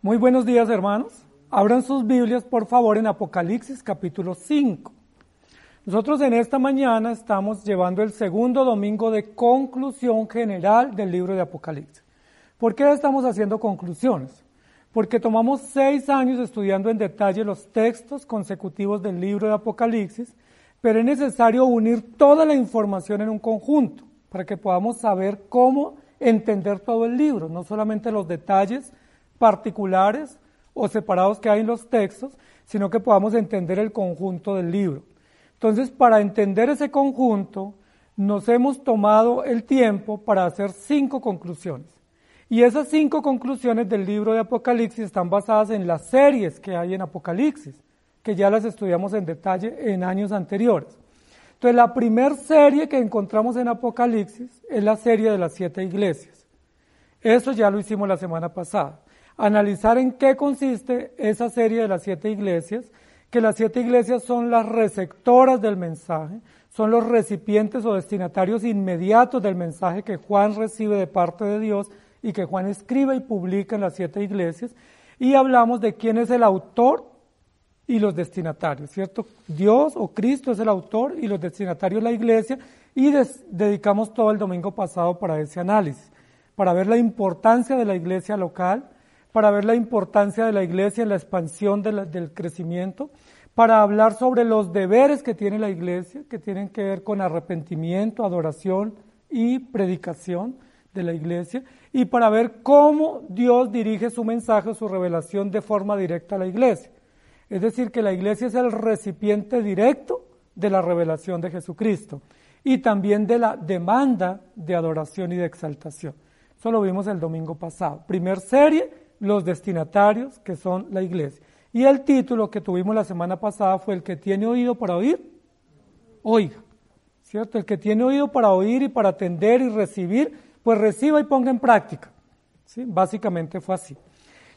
Muy buenos días hermanos. Abran sus Biblias por favor en Apocalipsis capítulo 5. Nosotros en esta mañana estamos llevando el segundo domingo de conclusión general del libro de Apocalipsis. ¿Por qué estamos haciendo conclusiones? Porque tomamos seis años estudiando en detalle los textos consecutivos del libro de Apocalipsis, pero es necesario unir toda la información en un conjunto para que podamos saber cómo entender todo el libro, no solamente los detalles, particulares o separados que hay en los textos, sino que podamos entender el conjunto del libro. Entonces, para entender ese conjunto, nos hemos tomado el tiempo para hacer cinco conclusiones. Y esas cinco conclusiones del libro de Apocalipsis están basadas en las series que hay en Apocalipsis, que ya las estudiamos en detalle en años anteriores. Entonces, la primera serie que encontramos en Apocalipsis es la serie de las siete iglesias. Eso ya lo hicimos la semana pasada analizar en qué consiste esa serie de las siete iglesias, que las siete iglesias son las receptoras del mensaje, son los recipientes o destinatarios inmediatos del mensaje que Juan recibe de parte de Dios y que Juan escribe y publica en las siete iglesias, y hablamos de quién es el autor y los destinatarios, ¿cierto? Dios o Cristo es el autor y los destinatarios la iglesia, y dedicamos todo el domingo pasado para ese análisis, para ver la importancia de la iglesia local, para ver la importancia de la iglesia en la expansión del crecimiento, para hablar sobre los deberes que tiene la iglesia, que tienen que ver con arrepentimiento, adoración y predicación de la iglesia, y para ver cómo Dios dirige su mensaje, su revelación de forma directa a la iglesia. Es decir, que la iglesia es el recipiente directo de la revelación de Jesucristo y también de la demanda de adoración y de exaltación. Eso lo vimos el domingo pasado. Primer serie, los destinatarios, que son la iglesia. Y el título que tuvimos la semana pasada fue el que tiene oído para oír, oiga, ¿cierto? El que tiene oído para oír y para atender y recibir, pues reciba y ponga en práctica. ¿sí? Básicamente fue así.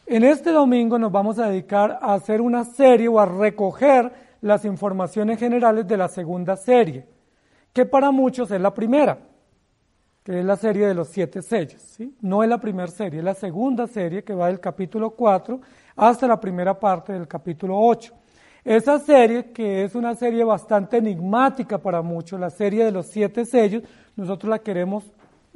En este domingo nos vamos a dedicar a hacer una serie o a recoger las informaciones generales de la segunda serie, que para muchos es la primera que es la serie de los siete sellos. ¿sí? No es la primera serie, es la segunda serie que va del capítulo 4 hasta la primera parte del capítulo 8. Esa serie, que es una serie bastante enigmática para muchos, la serie de los siete sellos, nosotros la queremos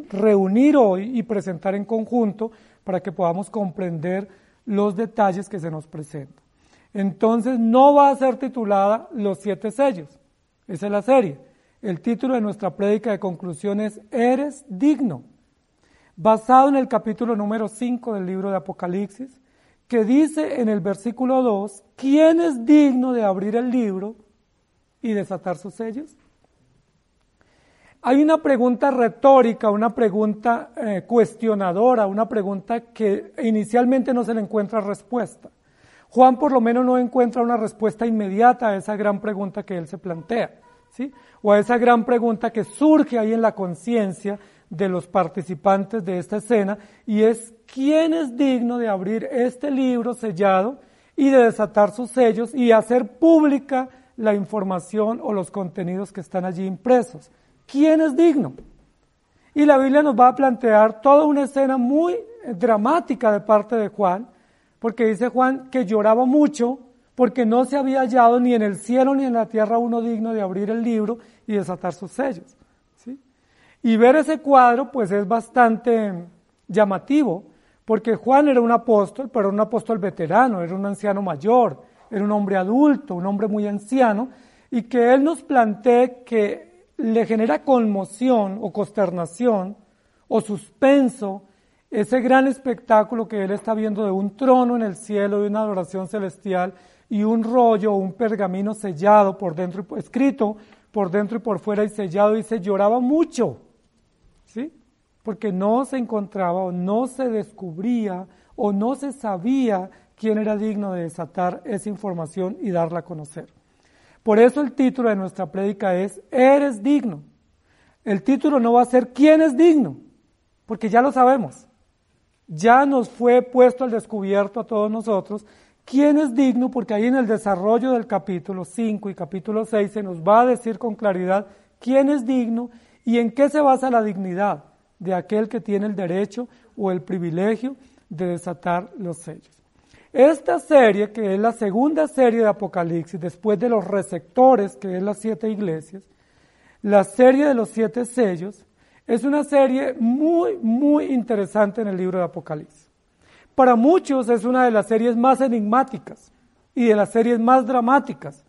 reunir hoy y presentar en conjunto para que podamos comprender los detalles que se nos presentan. Entonces no va a ser titulada Los siete sellos, esa es la serie el título de nuestra prédica de conclusión es Eres digno, basado en el capítulo número 5 del libro de Apocalipsis, que dice en el versículo 2, ¿quién es digno de abrir el libro y desatar sus sellos? Hay una pregunta retórica, una pregunta eh, cuestionadora, una pregunta que inicialmente no se le encuentra respuesta. Juan por lo menos no encuentra una respuesta inmediata a esa gran pregunta que él se plantea. O a esa gran pregunta que surge ahí en la conciencia de los participantes de esta escena y es quién es digno de abrir este libro sellado y de desatar sus sellos y hacer pública la información o los contenidos que están allí impresos. ¿Quién es digno? Y la Biblia nos va a plantear toda una escena muy dramática de parte de Juan, porque dice Juan que lloraba mucho porque no se había hallado ni en el cielo ni en la tierra uno digno de abrir el libro y desatar sus sellos. ¿sí? Y ver ese cuadro pues es bastante llamativo, porque Juan era un apóstol, pero un apóstol veterano, era un anciano mayor, era un hombre adulto, un hombre muy anciano, y que él nos plantee que le genera conmoción o consternación o suspenso ese gran espectáculo que él está viendo de un trono en el cielo, de una adoración celestial, y un rollo un pergamino sellado por dentro, escrito por dentro y por fuera y sellado, y se lloraba mucho, ¿sí? Porque no se encontraba o no se descubría o no se sabía quién era digno de desatar esa información y darla a conocer. Por eso el título de nuestra prédica es Eres digno. El título no va a ser ¿Quién es digno? Porque ya lo sabemos. Ya nos fue puesto al descubierto a todos nosotros quién es digno, porque ahí en el desarrollo del capítulo 5 y capítulo 6 se nos va a decir con claridad quién es digno y en qué se basa la dignidad de aquel que tiene el derecho o el privilegio de desatar los sellos. Esta serie, que es la segunda serie de Apocalipsis, después de los receptores, que es las siete iglesias, la serie de los siete sellos, es una serie muy, muy interesante en el libro de Apocalipsis. Para muchos es una de las series más enigmáticas y de las series más dramáticas,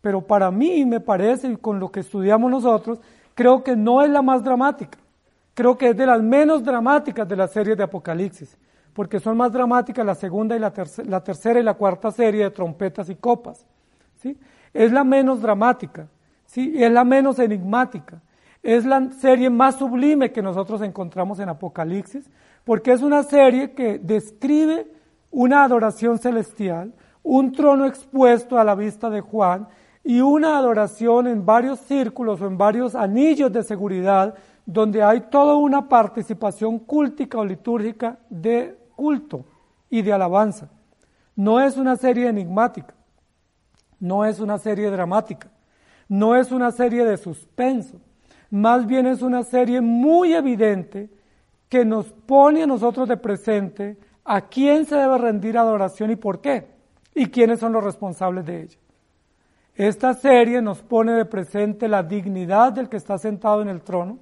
pero para mí me parece, y con lo que estudiamos nosotros, creo que no es la más dramática. Creo que es de las menos dramáticas de las series de Apocalipsis, porque son más dramáticas la segunda y la, la tercera y la cuarta serie de trompetas y copas. ¿sí? Es la menos dramática, ¿sí? es la menos enigmática. Es la serie más sublime que nosotros encontramos en Apocalipsis, porque es una serie que describe una adoración celestial, un trono expuesto a la vista de Juan y una adoración en varios círculos o en varios anillos de seguridad donde hay toda una participación cúltica o litúrgica de culto y de alabanza. No es una serie enigmática, no es una serie dramática, no es una serie de suspenso, más bien es una serie muy evidente que nos pone a nosotros de presente a quién se debe rendir adoración y por qué, y quiénes son los responsables de ella. Esta serie nos pone de presente la dignidad del que está sentado en el trono,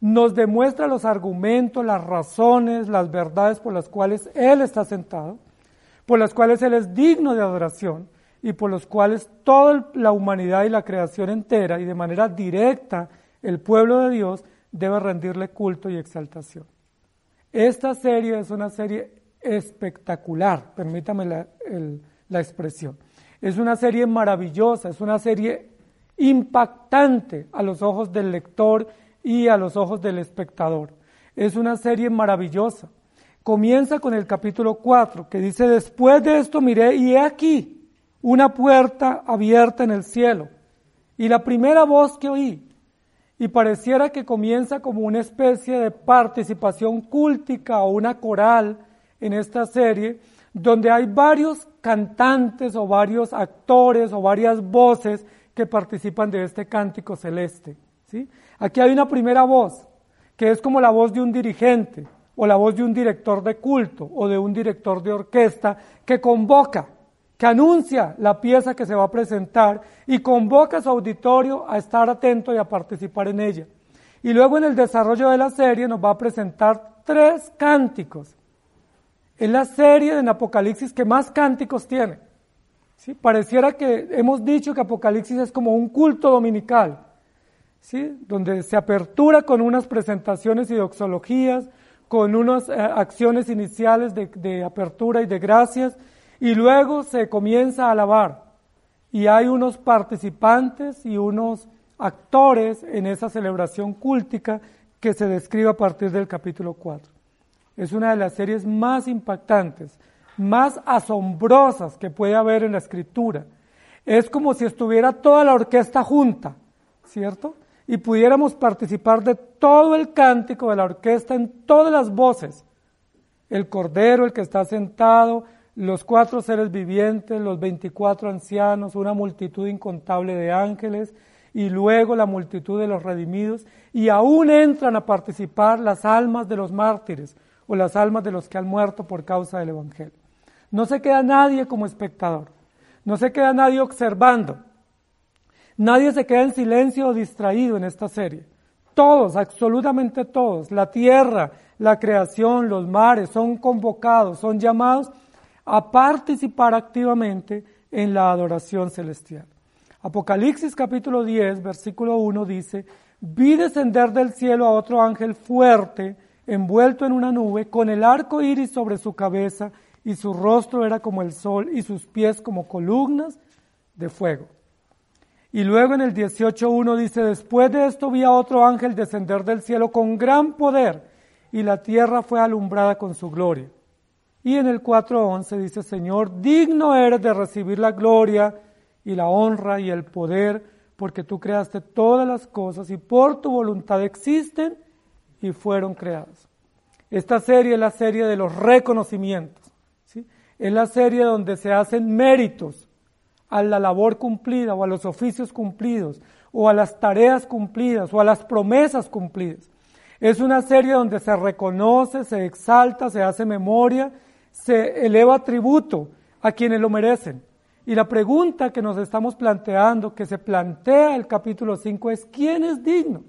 nos demuestra los argumentos, las razones, las verdades por las cuales Él está sentado, por las cuales Él es digno de adoración y por los cuales toda la humanidad y la creación entera y de manera directa el pueblo de Dios debe rendirle culto y exaltación. Esta serie es una serie espectacular, permítame la, expresión. Es una serie maravillosa, es una serie impactante a los ojos del lector y a los ojos del espectador. Es una serie maravillosa. Comienza con el capítulo 4, que dice, después de esto miré y he aquí una puerta abierta en el cielo. Y la primera voz que oí, y pareciera que comienza como una especie de participación cúltica o una coral en esta serie, donde hay varios cantantes o varios actores o varias voces que participan de este cántico celeste. ¿sí? Aquí hay una primera voz, que es como la voz de un dirigente, o la voz de un director de culto, o de un director de orquesta, que convoca, que anuncia la pieza que se va a presentar y convoca a su auditorio a estar atento y a participar en ella. Y luego en el desarrollo de la serie nos va a presentar tres cánticos. Es la serie en Apocalipsis que más cánticos tiene. ¿Sí? Pareciera que hemos dicho que Apocalipsis es como un culto dominical donde se apertura con unas presentaciones y doxologías, con unas eh, acciones iniciales de apertura y de gracias, y luego se comienza a alabar. Y hay unos participantes y unos actores en esa celebración cúltica que se describe a partir del capítulo 4. Es una de las series más impactantes, más asombrosas que puede haber en la escritura. Es como si estuviera toda la orquesta junta, ¿cierto? y pudiéramos participar de todo el cántico de la orquesta en todas las voces. El Cordero, el que está sentado, los cuatro seres vivientes, los veinticuatro ancianos, una multitud incontable de ángeles y luego la multitud de los redimidos y aún entran a participar las almas de los mártires o las almas de los que han muerto por causa del Evangelio. No se queda nadie como espectador, no se queda nadie observando, Nadie se queda en silencio o distraído en esta serie. Todos, absolutamente todos, la tierra, la creación, los mares, son convocados, son llamados a participar activamente en la adoración celestial. Apocalipsis capítulo 10, versículo 1 dice, vi descender del cielo a otro ángel fuerte, envuelto en una nube, con el arco iris sobre su cabeza, y su rostro era como el sol, y sus pies como columnas de fuego. Y luego en el 18.1 dice, después de esto vi a otro ángel descender del cielo con gran poder y la tierra fue alumbrada con su gloria. Y en el 4.11 dice, Señor, digno eres de recibir la gloria y la honra y el poder, porque tú creaste todas las cosas y por tu voluntad existen y fueron creadas. Esta serie es la serie de los reconocimientos. ¿sí? Es la serie donde se hacen méritos a la labor cumplida o a los oficios cumplidos o a las tareas cumplidas o a las promesas cumplidas. Es una serie donde se reconoce, se exalta, se hace memoria, se eleva tributo a quienes lo merecen. Y la pregunta que nos estamos planteando, que se plantea el capítulo 5, es ¿quién es digno?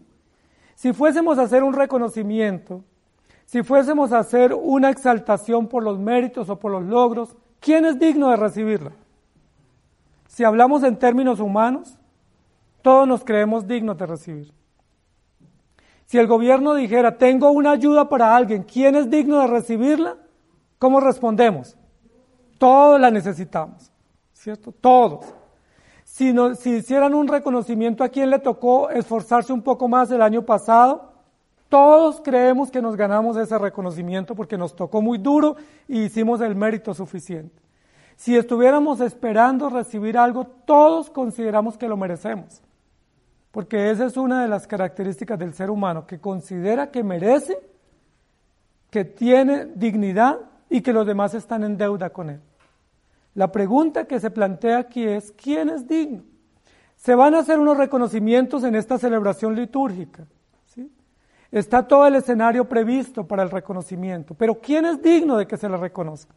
Si fuésemos a hacer un reconocimiento, si fuésemos a hacer una exaltación por los méritos o por los logros, ¿quién es digno de recibirla? Si hablamos en términos humanos, todos nos creemos dignos de recibir. Si el gobierno dijera, tengo una ayuda para alguien, ¿quién es digno de recibirla? ¿Cómo respondemos? Todos la necesitamos, ¿cierto? Todos. Si, hicieran un reconocimiento a quien le tocó esforzarse un poco más el año pasado, todos creemos que nos ganamos ese reconocimiento porque nos tocó muy duro y hicimos el mérito suficiente. Si estuviéramos esperando recibir algo, todos consideramos que lo merecemos. Porque esa es una de las características del ser humano, que considera que merece, que tiene dignidad y que los demás están en deuda con él. La pregunta que se plantea aquí es, ¿quién es digno? Se van a hacer unos reconocimientos en esta celebración litúrgica. ¿sí? Está todo el escenario previsto para el reconocimiento, pero ¿quién es digno de que se le reconozca?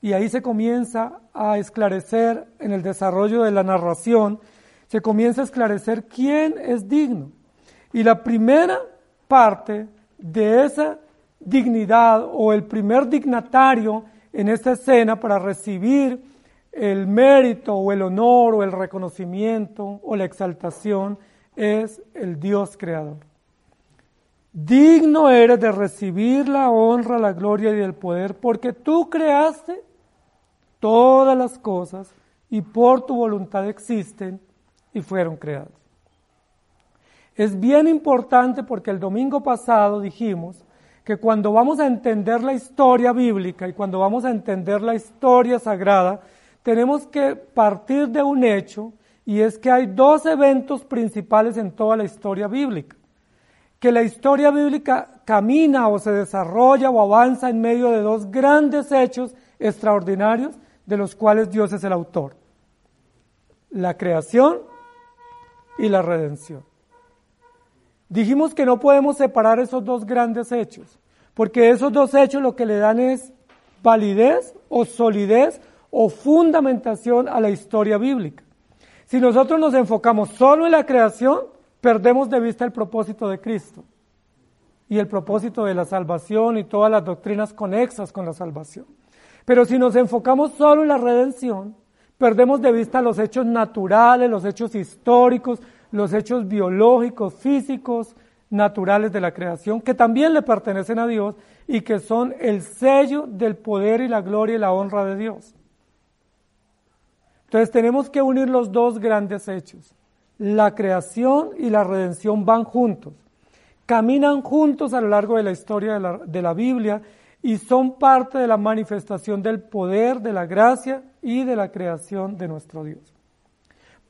Y ahí se comienza a esclarecer en el desarrollo de la narración se comienza a esclarecer quién es digno. Y la primera parte de esa dignidad o el primer dignatario en esta escena para recibir el mérito o el honor o el reconocimiento o la exaltación es el Dios creador. Digno eres de recibir la honra, la gloria y el poder porque tú creaste todas las cosas y por tu voluntad existen y fueron creados. Es bien importante porque el domingo pasado dijimos que cuando vamos a entender la historia bíblica y cuando vamos a entender la historia sagrada, tenemos que partir de un hecho y es que hay dos eventos principales en toda la historia bíblica. Que la historia bíblica camina o se desarrolla o avanza en medio de dos grandes hechos extraordinarios de los cuales Dios es el autor. La creación y la redención. Dijimos que no podemos separar esos dos grandes hechos, porque esos dos hechos lo que le dan es validez o solidez o fundamentación a la historia bíblica. Si nosotros nos enfocamos solo en la creación, perdemos de vista el propósito de Cristo y el propósito de la salvación y todas las doctrinas conexas con la salvación. Pero si nos enfocamos solo en la redención, Perdemos de vista los hechos naturales, los hechos históricos, los hechos biológicos, físicos, naturales de la creación, que también le pertenecen a Dios y que son el sello del poder y la gloria y la honra de Dios. Entonces tenemos que unir los dos grandes hechos. La creación y la redención van juntos, caminan juntos a lo largo de la historia de la, de la Biblia y son parte de la manifestación del poder, de la gracia y de la creación de nuestro Dios.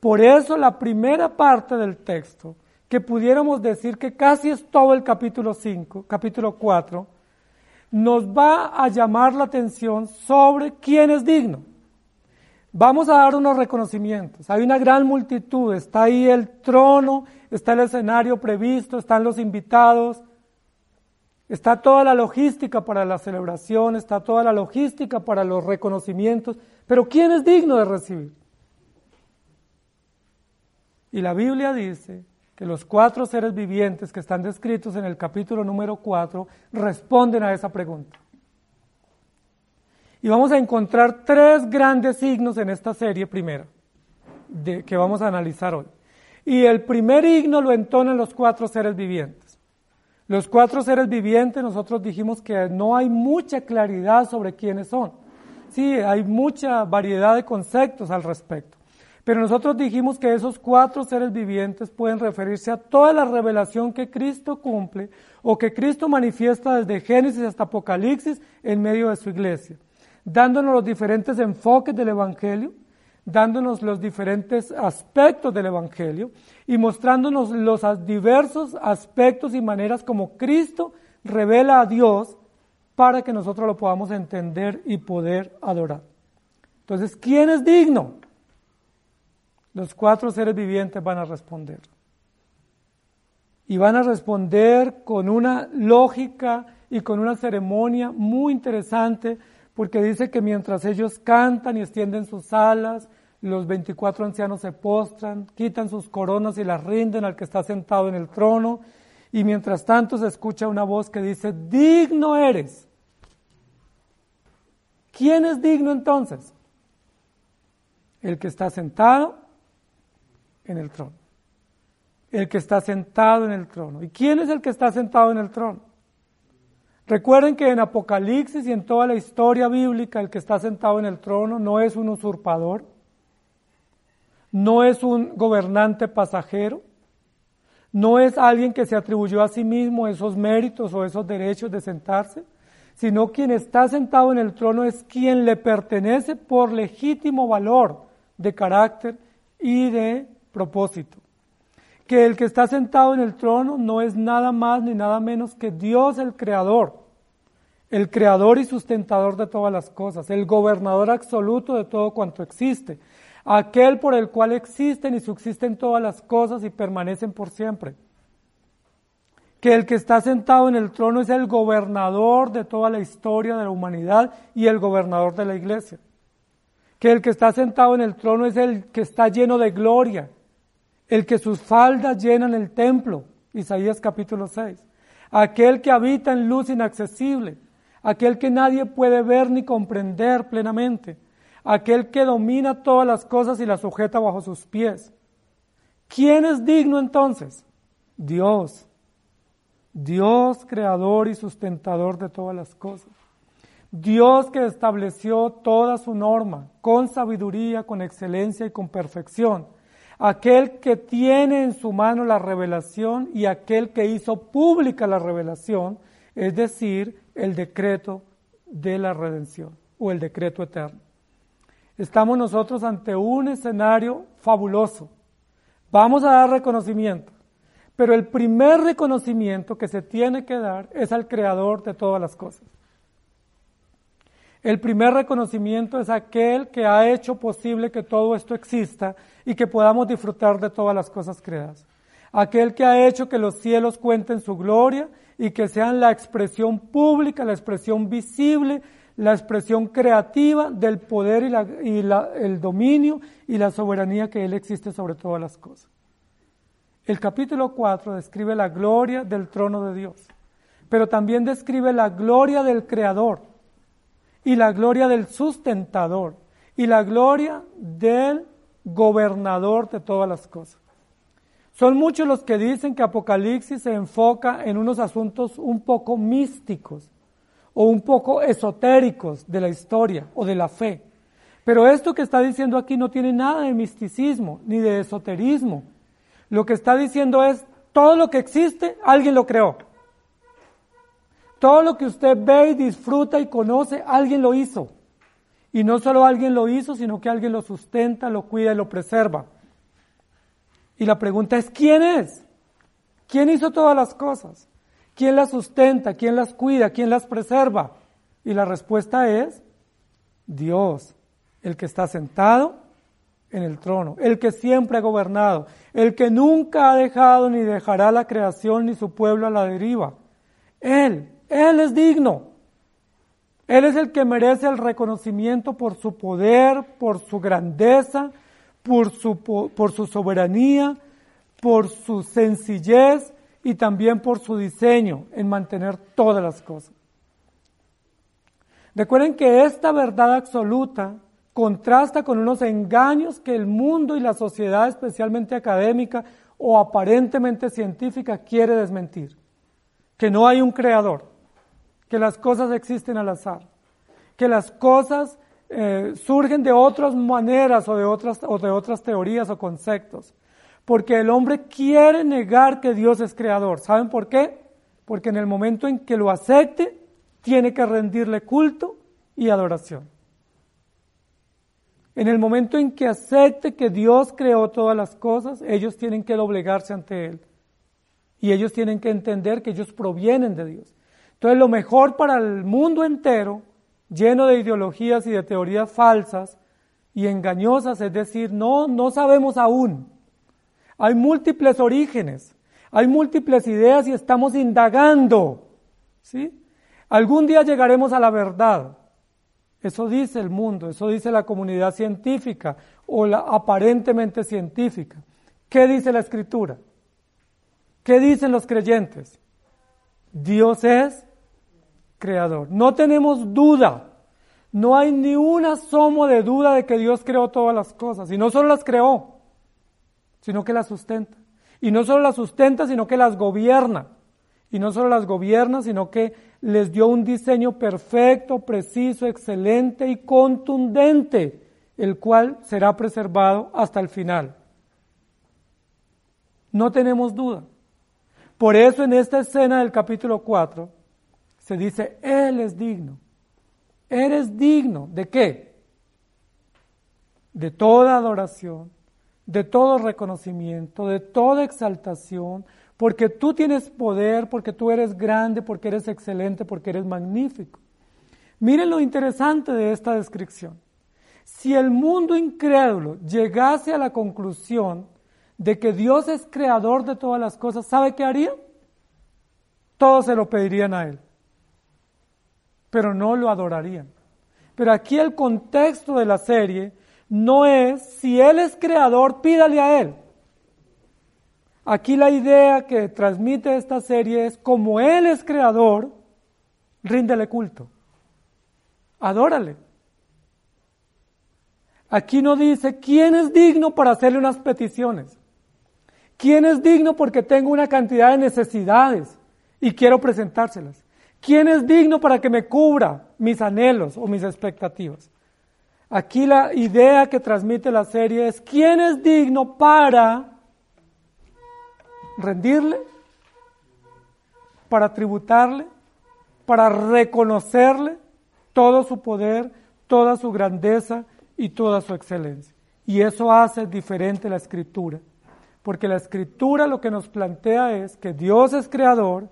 Por eso la primera parte del texto, que pudiéramos decir que casi es todo el capítulo 5, capítulo 4, nos va a llamar la atención sobre quién es digno. Vamos a dar unos reconocimientos. Hay una gran multitud, está ahí el trono, está el escenario previsto, están los invitados, Está toda la logística para la celebración, está toda la logística para los reconocimientos, pero ¿quién es digno de recibir? Y la Biblia dice que los cuatro seres vivientes que están descritos en el capítulo número 4 responden a esa pregunta. Y vamos a encontrar tres grandes signos en esta serie primera, que vamos a analizar hoy. Y el primer himno lo entonan los cuatro seres vivientes. Los cuatro seres vivientes, nosotros dijimos que no hay mucha claridad sobre quiénes son. Sí, hay mucha variedad de conceptos al respecto. Pero nosotros dijimos que esos cuatro seres vivientes pueden referirse a toda la revelación que Cristo cumple o que Cristo manifiesta desde Génesis hasta Apocalipsis en medio de su iglesia, dándonos los diferentes enfoques del Evangelio, dándonos los diferentes aspectos del Evangelio y mostrándonos los diversos aspectos y maneras como Cristo revela a Dios para que nosotros lo podamos entender y poder adorar. Entonces, ¿quién es digno? Los cuatro seres vivientes van a responder. Y van a responder con una lógica y con una ceremonia muy interesante, porque dice que mientras ellos cantan y extienden sus alas, los 24 ancianos se postran, quitan sus coronas y las rinden al que está sentado en el trono, y mientras tanto se escucha una voz que dice, digno eres. ¿Quién es digno entonces? El que está sentado en el trono. El que está sentado en el trono. ¿Y quién es el que está sentado en el trono? Recuerden que en Apocalipsis y en toda la historia bíblica el que está sentado en el trono no es un usurpador, no es un gobernante pasajero, no es alguien que se atribuyó a sí mismo esos méritos o esos derechos de sentarse, sino quien está sentado en el trono es quien le pertenece por legítimo valor de carácter y de propósito. Que el que está sentado en el trono no es nada más ni nada menos que Dios el Creador, el Creador y sustentador de todas las cosas, el gobernador absoluto de todo cuanto existe, aquel por el cual existen y subsisten todas las cosas y permanecen por siempre. Que el que está sentado en el trono es el gobernador de toda la historia de la humanidad y el gobernador de la iglesia. Que el que está sentado en el trono es el que está lleno de gloria, el que sus faldas llenan el templo, Isaías capítulo 6, aquel que habita en luz inaccesible, aquel que nadie puede ver ni comprender plenamente, aquel que domina todas las cosas y las sujeta bajo sus pies. ¿Quién es digno entonces? Dios, Dios creador y sustentador de todas las cosas. Dios que estableció toda su norma con sabiduría, con excelencia y con perfección aquel que tiene en su mano la revelación y aquel que hizo pública la revelación, es decir, el decreto de la redención o el decreto eterno. Estamos nosotros ante un escenario fabuloso. Vamos a dar reconocimiento, pero el primer reconocimiento que se tiene que dar es al creador de todas las cosas. El primer reconocimiento es aquel que ha hecho posible que todo esto exista y que podamos disfrutar de todas las cosas creadas. Aquel que ha hecho que los cielos cuenten su gloria y que sean la expresión pública, la expresión visible, la expresión creativa del poder y, el dominio y la soberanía que Él existe sobre todas las cosas. El capítulo 4 describe la gloria del trono de Dios, pero también describe la gloria del Creador y la gloria del sustentador y la gloria del gobernador de todas las cosas. Son muchos los que dicen que Apocalipsis se enfoca en unos asuntos un poco místicos o un poco esotéricos de la historia o de la fe. Pero esto que está diciendo aquí no tiene nada de misticismo ni de esoterismo. Lo que está diciendo es, todo lo que existe, alguien lo creó. Todo lo que usted ve y disfruta y conoce, alguien lo hizo. Y no solo alguien lo hizo, sino que alguien lo sustenta, lo cuida y lo preserva. Y la pregunta es, ¿quién es? ¿Quién hizo todas las cosas? ¿Quién las sustenta? ¿Quién las cuida? ¿Quién las preserva? Y la respuesta es Dios, el que está sentado en el trono, el que siempre ha gobernado, el que nunca ha dejado ni dejará la creación ni su pueblo a la deriva. Él, él es digno. Él es el que merece el reconocimiento por su poder, por su grandeza, por su, por su soberanía, por su sencillez y también por su diseño en mantener todas las cosas. Recuerden que esta verdad absoluta contrasta con unos engaños que el mundo y la sociedad, especialmente académica o aparentemente científica, quiere desmentir. Que no hay un creador, que las cosas existen al azar, que las cosas eh, surgen de otras maneras o de otras, o de otras teorías o conceptos. Porque el hombre quiere negar que Dios es creador. ¿Saben por qué? Porque en el momento en que lo acepte, tiene que rendirle culto y adoración. En el momento en que acepte que Dios creó todas las cosas, ellos tienen que doblegarse ante Él. Y ellos tienen que entender que ellos provienen de Dios. Entonces lo mejor para el mundo entero, lleno de ideologías y de teorías falsas y engañosas, es decir, no, no sabemos aún. Hay múltiples orígenes, hay múltiples ideas y estamos indagando. ¿sí? Algún día llegaremos a la verdad. Eso dice el mundo, eso dice la comunidad científica o la aparentemente científica. ¿Qué dice la escritura? ¿Qué dicen los creyentes? Dios es creador. No tenemos duda. No hay ni un asomo de duda de que Dios creó todas las cosas. Y no solo las creó, sino que las sustenta. Y no solo las sustenta, sino que las gobierna. Y no solo las gobierna, sino que les dio un diseño perfecto, preciso, excelente y contundente, el cual será preservado hasta el final. No tenemos duda. Por eso en esta escena del capítulo 4 se dice, Él es digno. Eres digno de qué? De toda adoración, de todo reconocimiento, de toda exaltación, porque tú tienes poder, porque tú eres grande, porque eres excelente, porque eres magnífico. Miren lo interesante de esta descripción. Si el mundo incrédulo llegase a la conclusión de que Dios es creador de todas las cosas, ¿sabe qué haría? Todos se lo pedirían a Él, pero no lo adorarían. Pero aquí el contexto de la serie no es si Él es creador, pídale a Él. Aquí la idea que transmite esta serie es, como Él es creador, ríndele culto, adórale. Aquí no dice, ¿quién es digno para hacerle unas peticiones? ¿Quién es digno porque tengo una cantidad de necesidades y quiero presentárselas? ¿Quién es digno para que me cubra mis anhelos o mis expectativas? Aquí la idea que transmite la serie es, ¿quién es digno para rendirle, para tributarle, para reconocerle todo su poder, toda su grandeza y toda su excelencia. Y eso hace diferente la escritura, porque la escritura lo que nos plantea es que Dios es creador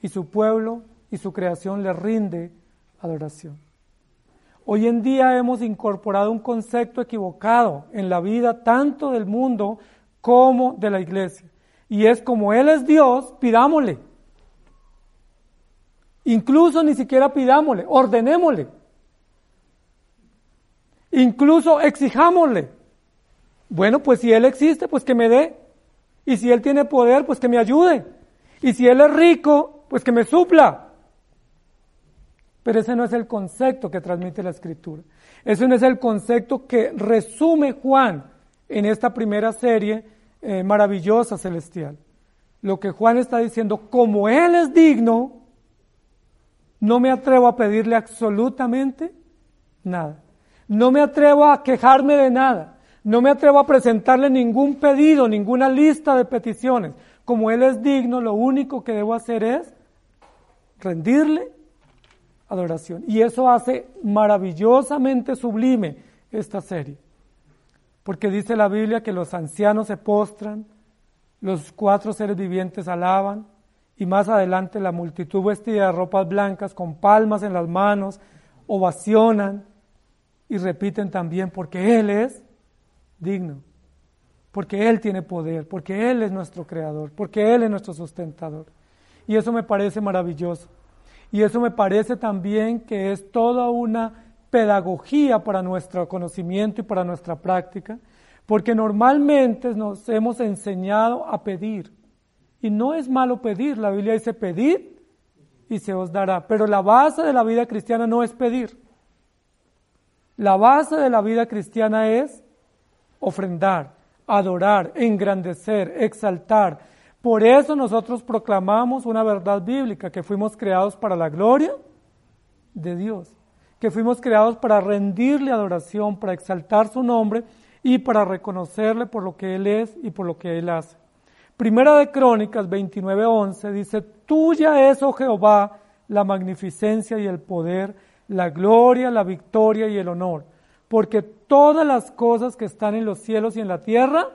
y su pueblo y su creación le rinde adoración. Hoy en día hemos incorporado un concepto equivocado en la vida tanto del mundo como de la iglesia. Y es como Él es Dios, pidámosle. Incluso ni siquiera pidámosle, ordenémosle. Incluso exijámosle. Bueno, pues si Él existe, pues que me dé. Y si Él tiene poder, pues que me ayude. Y si Él es rico, pues que me supla. Pero ese no es el concepto que transmite la Escritura. Ese no es el concepto que resume Juan en esta primera serie eh, maravillosa celestial. Lo que Juan está diciendo, como Él es digno, no me atrevo a pedirle absolutamente nada. No me atrevo a quejarme de nada. No me atrevo a presentarle ningún pedido, ninguna lista de peticiones. Como Él es digno, lo único que debo hacer es rendirle adoración. Y eso hace maravillosamente sublime esta serie porque dice la Biblia que los ancianos se postran, los cuatro seres vivientes alaban, y más adelante la multitud vestida de ropas blancas, con palmas en las manos, ovacionan y repiten también, porque Él es digno, porque Él tiene poder, porque Él es nuestro creador, porque Él es nuestro sustentador. Y eso me parece maravilloso. Y eso me parece también que es toda una pedagogía para nuestro conocimiento y para nuestra práctica, porque normalmente nos hemos enseñado a pedir. Y no es malo pedir, la Biblia dice pedir y se os dará, pero la base de la vida cristiana no es pedir. La base de la vida cristiana es ofrendar, adorar, engrandecer, exaltar. Por eso nosotros proclamamos una verdad bíblica, que fuimos creados para la gloria de Dios que fuimos creados para rendirle adoración, para exaltar su nombre y para reconocerle por lo que Él es y por lo que Él hace. Primera de Crónicas 29:11 dice, Tuya es, oh Jehová, la magnificencia y el poder, la gloria, la victoria y el honor, porque todas las cosas que están en los cielos y en la tierra,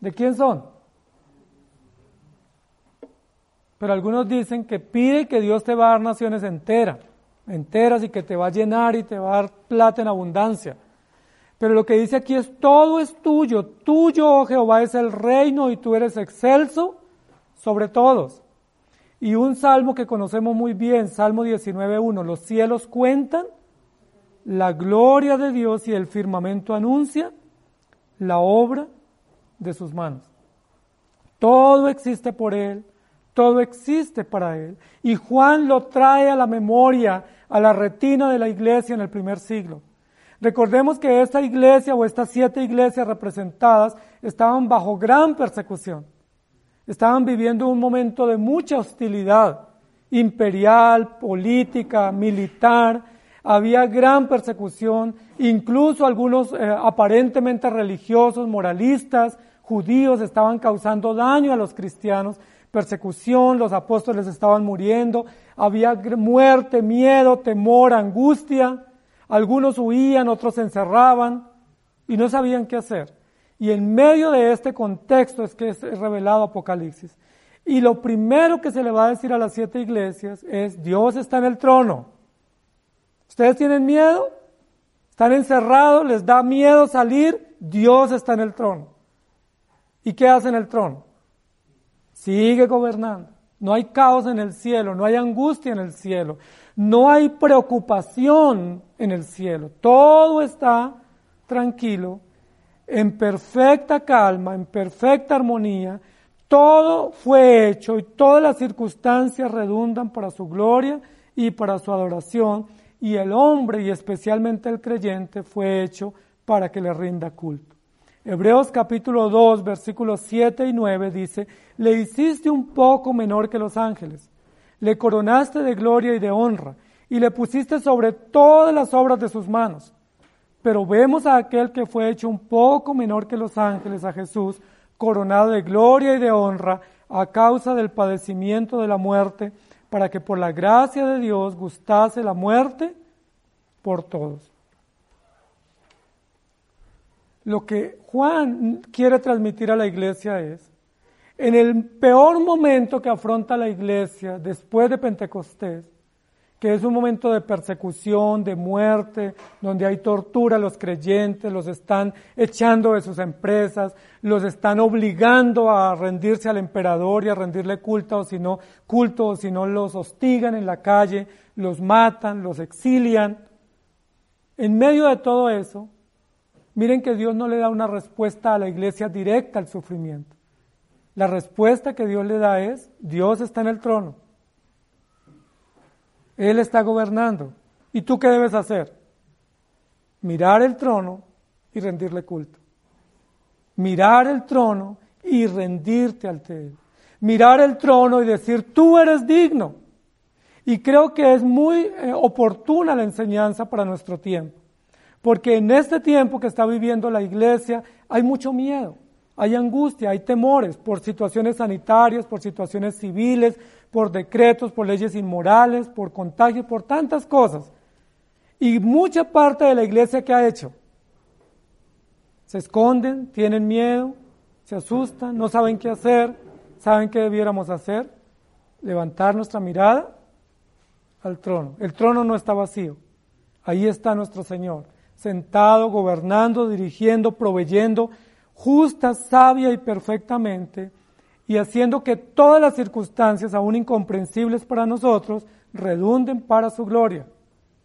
¿de quién son? Pero algunos dicen que pide que Dios te va a dar naciones enteras, enteras y que te va a llenar y te va a dar plata en abundancia. Pero lo que dice aquí es, todo es tuyo, tuyo, oh Jehová, es el reino y tú eres excelso sobre todos. Y un salmo que conocemos muy bien, Salmo 19.1, los cielos cuentan la gloria de Dios y el firmamento anuncia la obra de sus manos. Todo existe por Él, todo existe para Él. Y Juan lo trae a la memoria, a la retina de la iglesia en el primer siglo. Recordemos que esta iglesia o estas siete iglesias representadas estaban bajo gran persecución. Estaban viviendo un momento de mucha hostilidad imperial, política, militar. Había gran persecución, incluso algunos eh, aparentemente religiosos, moralistas, judíos estaban causando daño a los cristianos, persecución, los apóstoles estaban muriendo, había muerte, miedo, temor, angustia. Algunos huían, otros se encerraban y no sabían qué hacer. Y en medio de este contexto es que es revelado Apocalipsis. Y lo primero que se le va a decir a las siete iglesias es, Dios está en el trono. ¿Ustedes tienen miedo? ¿Están encerrados? ¿Les da miedo salir? Dios está en el trono. ¿Y qué hace en el trono? Sigue gobernando. No hay caos en el cielo, no hay angustia en el cielo, no hay preocupación en el cielo. Todo está tranquilo en perfecta calma, en perfecta armonía, todo fue hecho y todas las circunstancias redundan para su gloria y para su adoración, y el hombre y especialmente el creyente fue hecho para que le rinda culto. Hebreos capítulo 2, versículos 7 y 9 dice, le hiciste un poco menor que los ángeles, le coronaste de gloria y de honra, y le pusiste sobre todas las obras de sus manos pero vemos a aquel que fue hecho un poco menor que los ángeles, a Jesús, coronado de gloria y de honra a causa del padecimiento de la muerte, para que por la gracia de Dios gustase la muerte por todos. Lo que Juan quiere transmitir a la iglesia es, en el peor momento que afronta la iglesia después de Pentecostés, que es un momento de persecución, de muerte, donde hay tortura a los creyentes, los están echando de sus empresas, los están obligando a rendirse al emperador y a rendirle culto, o si no, culto, o si no los hostigan en la calle, los matan, los exilian. En medio de todo eso, miren que Dios no le da una respuesta a la iglesia directa al sufrimiento. La respuesta que Dios le da es, Dios está en el trono. Él está gobernando. ¿Y tú qué debes hacer? Mirar el trono y rendirle culto. Mirar el trono y rendirte al Él. Mirar el trono y decir, tú eres digno. Y creo que es muy eh, oportuna la enseñanza para nuestro tiempo. Porque en este tiempo que está viviendo la iglesia hay mucho miedo, hay angustia, hay temores por situaciones sanitarias, por situaciones civiles, por decretos, por leyes inmorales, por contagios, por tantas cosas. Y mucha parte de la iglesia que ha hecho, se esconden, tienen miedo, se asustan, no saben qué hacer, saben qué debiéramos hacer, levantar nuestra mirada al trono. El trono no está vacío, ahí está nuestro Señor, sentado, gobernando, dirigiendo, proveyendo, justa, sabia y perfectamente y haciendo que todas las circunstancias, aún incomprensibles para nosotros, redunden para su gloria.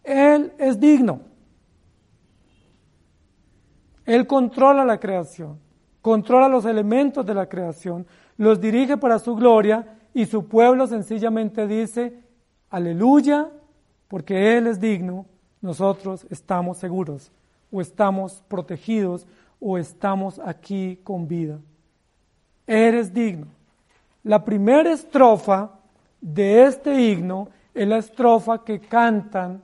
Él es digno. Él controla la creación, controla los elementos de la creación, los dirige para su gloria y su pueblo sencillamente dice, aleluya, porque Él es digno, nosotros estamos seguros o estamos protegidos o estamos aquí con vida eres digno. La primera estrofa de este himno es la estrofa que cantan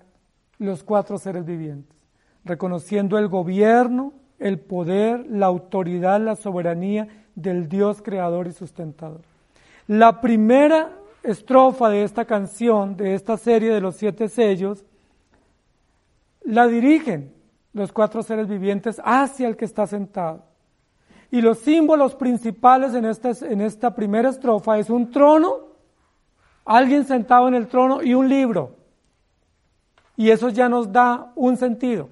los cuatro seres vivientes, reconociendo el gobierno, el poder, la autoridad, la soberanía del Dios creador y sustentador. La primera estrofa de esta canción, de esta serie de los siete sellos, la dirigen los cuatro seres vivientes hacia el que está sentado. Y los símbolos principales en esta, en esta primera estrofa es un trono, alguien sentado en el trono y un libro. Y eso ya nos da un sentido.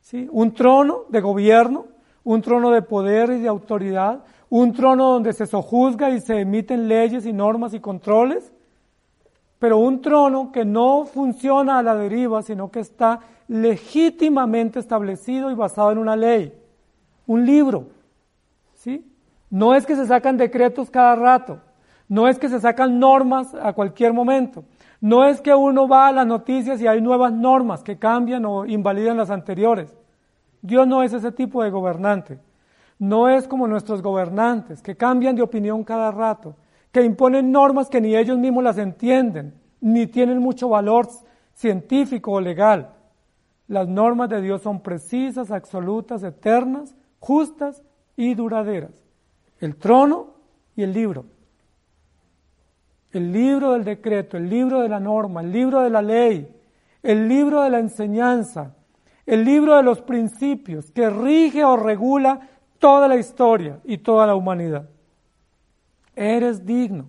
¿sí? Un trono de gobierno, un trono de poder y de autoridad, un trono donde se sojuzga y se emiten leyes y normas y controles, pero un trono que no funciona a la deriva, sino que está legítimamente establecido y basado en una ley, un libro. ¿sí? No es que se sacan decretos cada rato, no es que se sacan normas a cualquier momento, no es que uno va a las noticias y hay nuevas normas que cambian o invalidan las anteriores. Dios no es ese tipo de gobernante. No es como nuestros gobernantes, que cambian de opinión cada rato, que imponen normas que ni ellos mismos las entienden, ni tienen mucho valor científico o legal. Las normas de Dios son precisas, absolutas, eternas, justas y duraderas. El trono y el libro. El libro del decreto, el libro de la norma, el libro de la ley, el libro de la enseñanza, el libro de los principios que rige o regula toda la historia y toda la humanidad. Eres digno.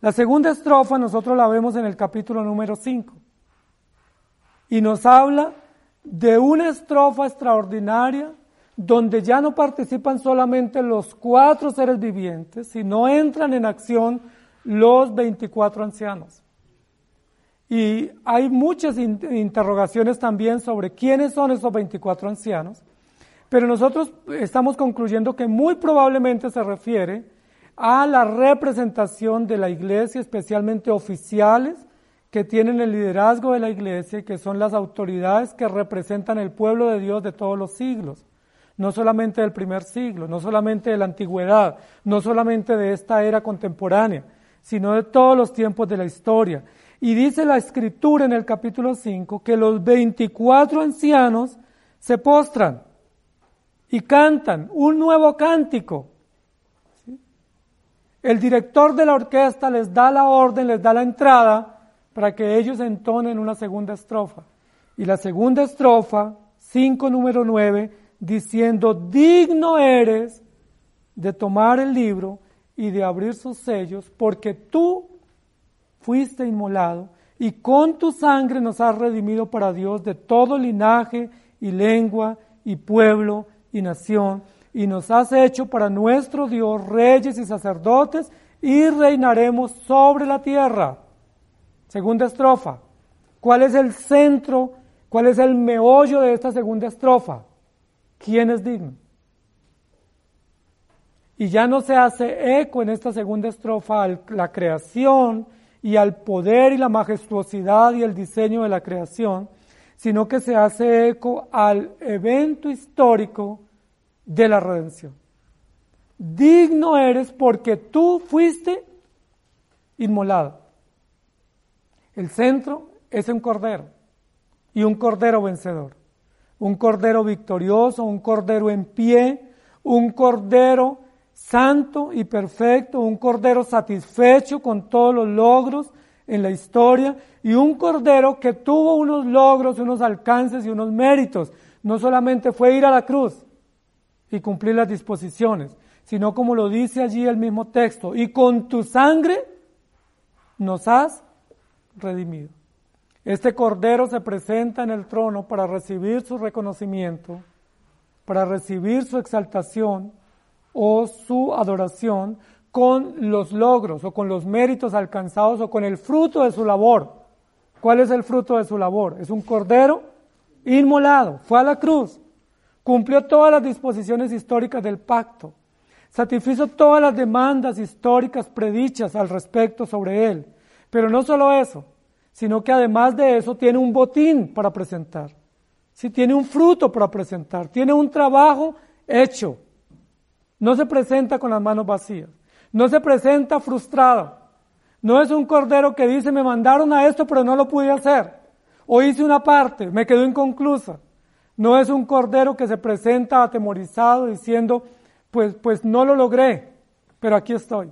La segunda estrofa nosotros la vemos en el capítulo número 5 y nos habla de una estrofa extraordinaria donde ya no participan solamente los cuatro seres vivientes, sino entran en acción los 24 ancianos. Y hay muchas interrogaciones también sobre quiénes son esos 24 ancianos, pero nosotros estamos concluyendo que muy probablemente se refiere a la representación de la iglesia, especialmente oficiales, que tienen el liderazgo de la iglesia y que son las autoridades que representan el pueblo de Dios de todos los siglos, no solamente del primer siglo, no solamente de la antigüedad, no solamente de esta era contemporánea, sino de todos los tiempos de la historia. Y dice la escritura en el capítulo 5 que los 24 ancianos se postran y cantan un nuevo cántico. El director de la orquesta les da la orden, les da la entrada para que ellos entonen una segunda estrofa. Y la segunda estrofa, 5 número 9, diciendo, digno eres de tomar el libro y de abrir sus sellos, porque tú fuiste inmolado y con tu sangre nos has redimido para Dios de todo linaje y lengua y pueblo y nación, y nos has hecho para nuestro Dios reyes y sacerdotes y reinaremos sobre la tierra. Segunda estrofa. ¿Cuál es el centro? ¿Cuál es el meollo de esta segunda estrofa? ¿Quién es digno? Y ya no se hace eco en esta segunda estrofa a la creación y al poder y la majestuosidad y el diseño de la creación, sino que se hace eco al evento histórico de la redención. Digno eres porque tú fuiste inmolado. El centro es un cordero y un cordero vencedor, un cordero victorioso, un cordero en pie, un cordero santo y perfecto, un cordero satisfecho con todos los logros en la historia y un cordero que tuvo unos logros, unos alcances y unos méritos. No solamente fue ir a la cruz y cumplir las disposiciones, sino como lo dice allí el mismo texto, y con tu sangre nos has redimido. Este Cordero se presenta en el trono para recibir su reconocimiento, para recibir su exaltación o su adoración con los logros o con los méritos alcanzados o con el fruto de su labor. ¿Cuál es el fruto de su labor? Es un Cordero inmolado, fue a la cruz, cumplió todas las disposiciones históricas del pacto, satisfizo todas las demandas históricas predichas al respecto sobre él pero no solo eso, sino que además de eso tiene un botín para presentar. Si tiene un fruto para presentar, tiene un trabajo hecho. No se presenta con las manos vacías, no se presenta frustrado. No es un cordero que dice, me mandaron a esto, pero no lo pude hacer. o hice una parte, me quedó inconclusa. No es un cordero que se presenta atemorizado diciendo, pues, pues no lo logré, pero aquí estoy.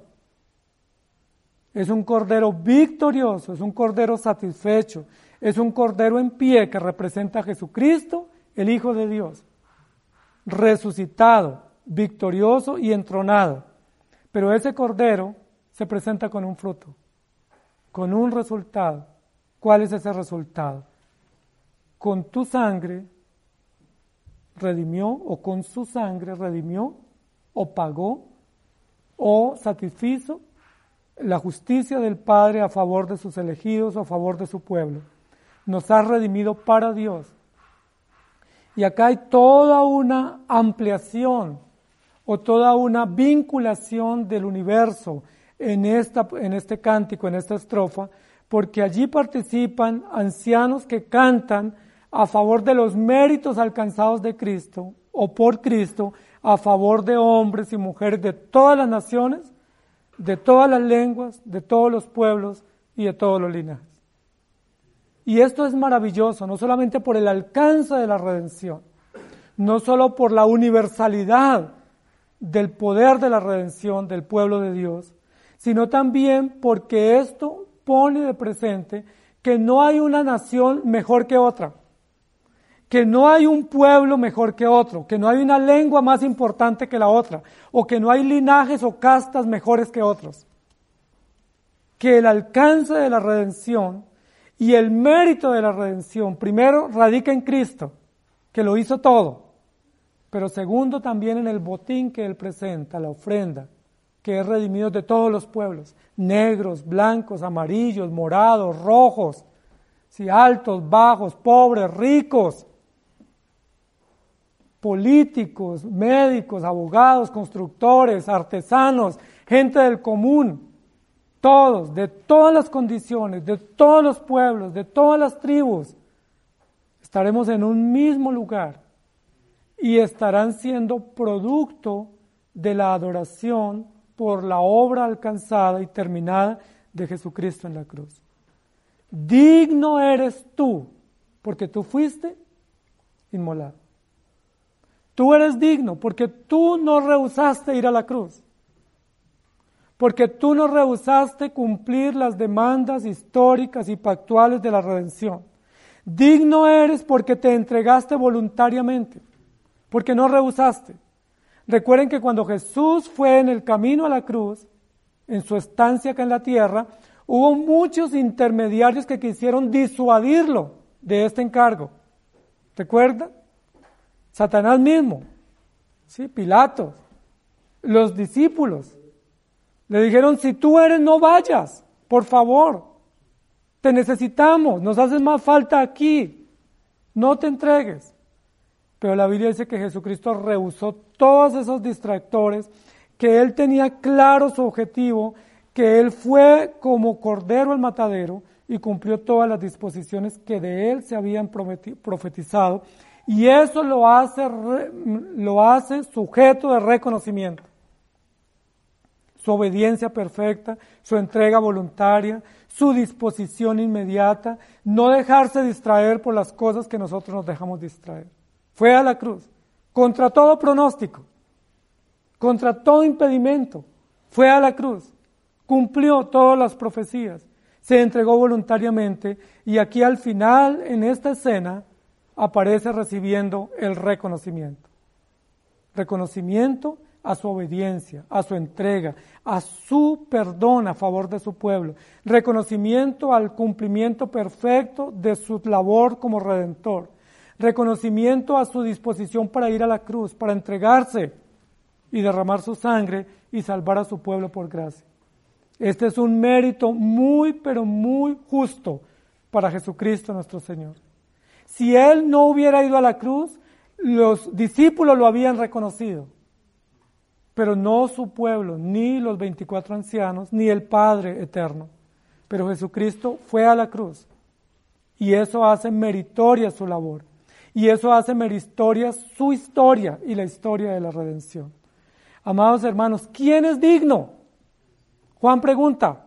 Es un cordero victorioso, es un cordero satisfecho, es un cordero en pie que representa a Jesucristo, el Hijo de Dios, resucitado, victorioso y entronado. Pero ese cordero se presenta con un fruto, con un resultado. ¿Cuál es ese resultado? Con tu sangre redimió o con su sangre redimió o pagó o satisfizo la justicia del Padre a favor de sus elegidos o a favor de su pueblo. Nos ha redimido para Dios. Y acá hay toda una ampliación o toda una vinculación del universo en, esta, en este cántico, en esta estrofa, porque allí participan ancianos que cantan a favor de los méritos alcanzados de Cristo o por Cristo, a favor de hombres y mujeres de todas las naciones de todas las lenguas, de todos los pueblos y de todos los linajes. Y esto es maravilloso, no solamente por el alcance de la redención, no solo por la universalidad del poder de la redención del pueblo de Dios, sino también porque esto pone de presente que no hay una nación mejor que otra que no hay un pueblo mejor que otro, que no hay una lengua más importante que la otra, o que no hay linajes o castas mejores que otros. Que el alcance de la redención y el mérito de la redención, primero, radica en Cristo, que lo hizo todo, pero segundo, también en el botín que Él presenta, la ofrenda, que es redimido de todos los pueblos, negros, blancos, amarillos, morados, rojos, si altos, bajos, pobres, ricos, políticos, médicos, abogados, constructores, artesanos, gente del común, todos, de todas las condiciones, de todos los pueblos, de todas las tribus, estaremos en un mismo lugar y estarán siendo producto de la adoración por la obra alcanzada y terminada de Jesucristo en la cruz. Digno eres tú, porque tú fuiste inmolado. Tú eres digno porque tú no rehusaste ir a la cruz. Porque tú no rehusaste cumplir las demandas históricas y pactuales de la redención. Digno eres porque te entregaste voluntariamente, porque no rehusaste. Recuerden que cuando Jesús fue en el camino a la cruz, en su estancia acá en la tierra, hubo muchos intermediarios que quisieron disuadirlo de este encargo. ¿Recuerdan? Satanás mismo, ¿sí? Pilato, los discípulos. Le dijeron, si tú eres, no vayas, por favor. Te necesitamos, nos haces más falta aquí. No te entregues. Pero la Biblia dice que Jesucristo rehusó todos esos distractores, que Él tenía claro su objetivo, que Él fue como cordero al matadero y cumplió todas las disposiciones que de Él se habían profetizado y eso lo hace, lo hace sujeto de reconocimiento. Su obediencia perfecta, su entrega voluntaria, su disposición inmediata, no dejarse distraer por las cosas que nosotros nos dejamos distraer. Fue a la cruz, contra todo pronóstico, contra todo impedimento, fue a la cruz, cumplió todas las profecías, se entregó voluntariamente y aquí al final, en esta escena, aparece recibiendo el reconocimiento. Reconocimiento a su obediencia, a su entrega, a su perdón a favor de su pueblo. Reconocimiento al cumplimiento perfecto de su labor como redentor. Reconocimiento a su disposición para ir a la cruz, para entregarse y derramar su sangre y salvar a su pueblo por gracia. Este es un mérito muy, pero muy justo para Jesucristo nuestro Señor. Si él no hubiera ido a la cruz, los discípulos lo habían reconocido, pero no su pueblo, ni los 24 ancianos, ni el Padre eterno. Pero Jesucristo fue a la cruz y eso hace meritoria su labor. Y eso hace meritoria su historia y la historia de la redención. Amados hermanos, ¿quién es digno? Juan pregunta.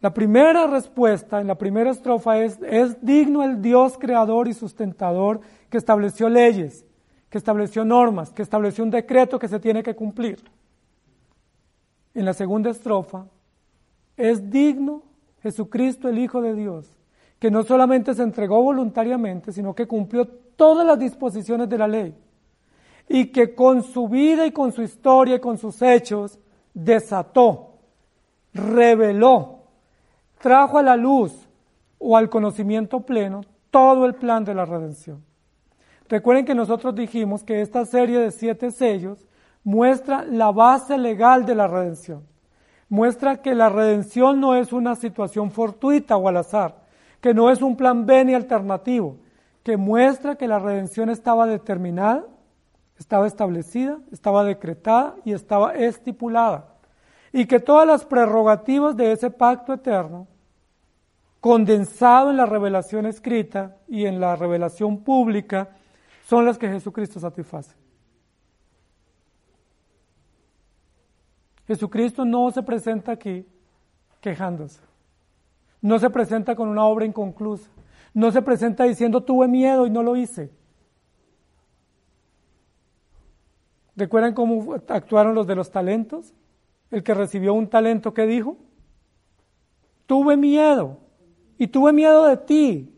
La primera respuesta en la primera estrofa es, es digno el Dios creador y sustentador que estableció leyes, que estableció normas, que estableció un decreto que se tiene que cumplir. En la segunda estrofa, es digno Jesucristo el Hijo de Dios, que no solamente se entregó voluntariamente, sino que cumplió todas las disposiciones de la ley y que con su vida y con su historia y con sus hechos desató, reveló, trajo a la luz o al conocimiento pleno todo el plan de la redención. Recuerden que nosotros dijimos que esta serie de siete sellos muestra la base legal de la redención. Muestra que la redención no es una situación fortuita o al azar, que no es un plan B ni alternativo, que muestra que la redención estaba determinada, estaba establecida, estaba decretada y estaba estipulada. Y que todas las prerrogativas de ese pacto eterno, condensado en la revelación escrita y en la revelación pública, son las que Jesucristo satisface. Jesucristo no se presenta aquí quejándose. No se presenta con una obra inconclusa. No se presenta diciendo tuve miedo y no lo hice. ¿Recuerdan cómo actuaron los de los talentos? El que recibió un talento, ¿qué dijo? Tuve miedo y tuve miedo de ti.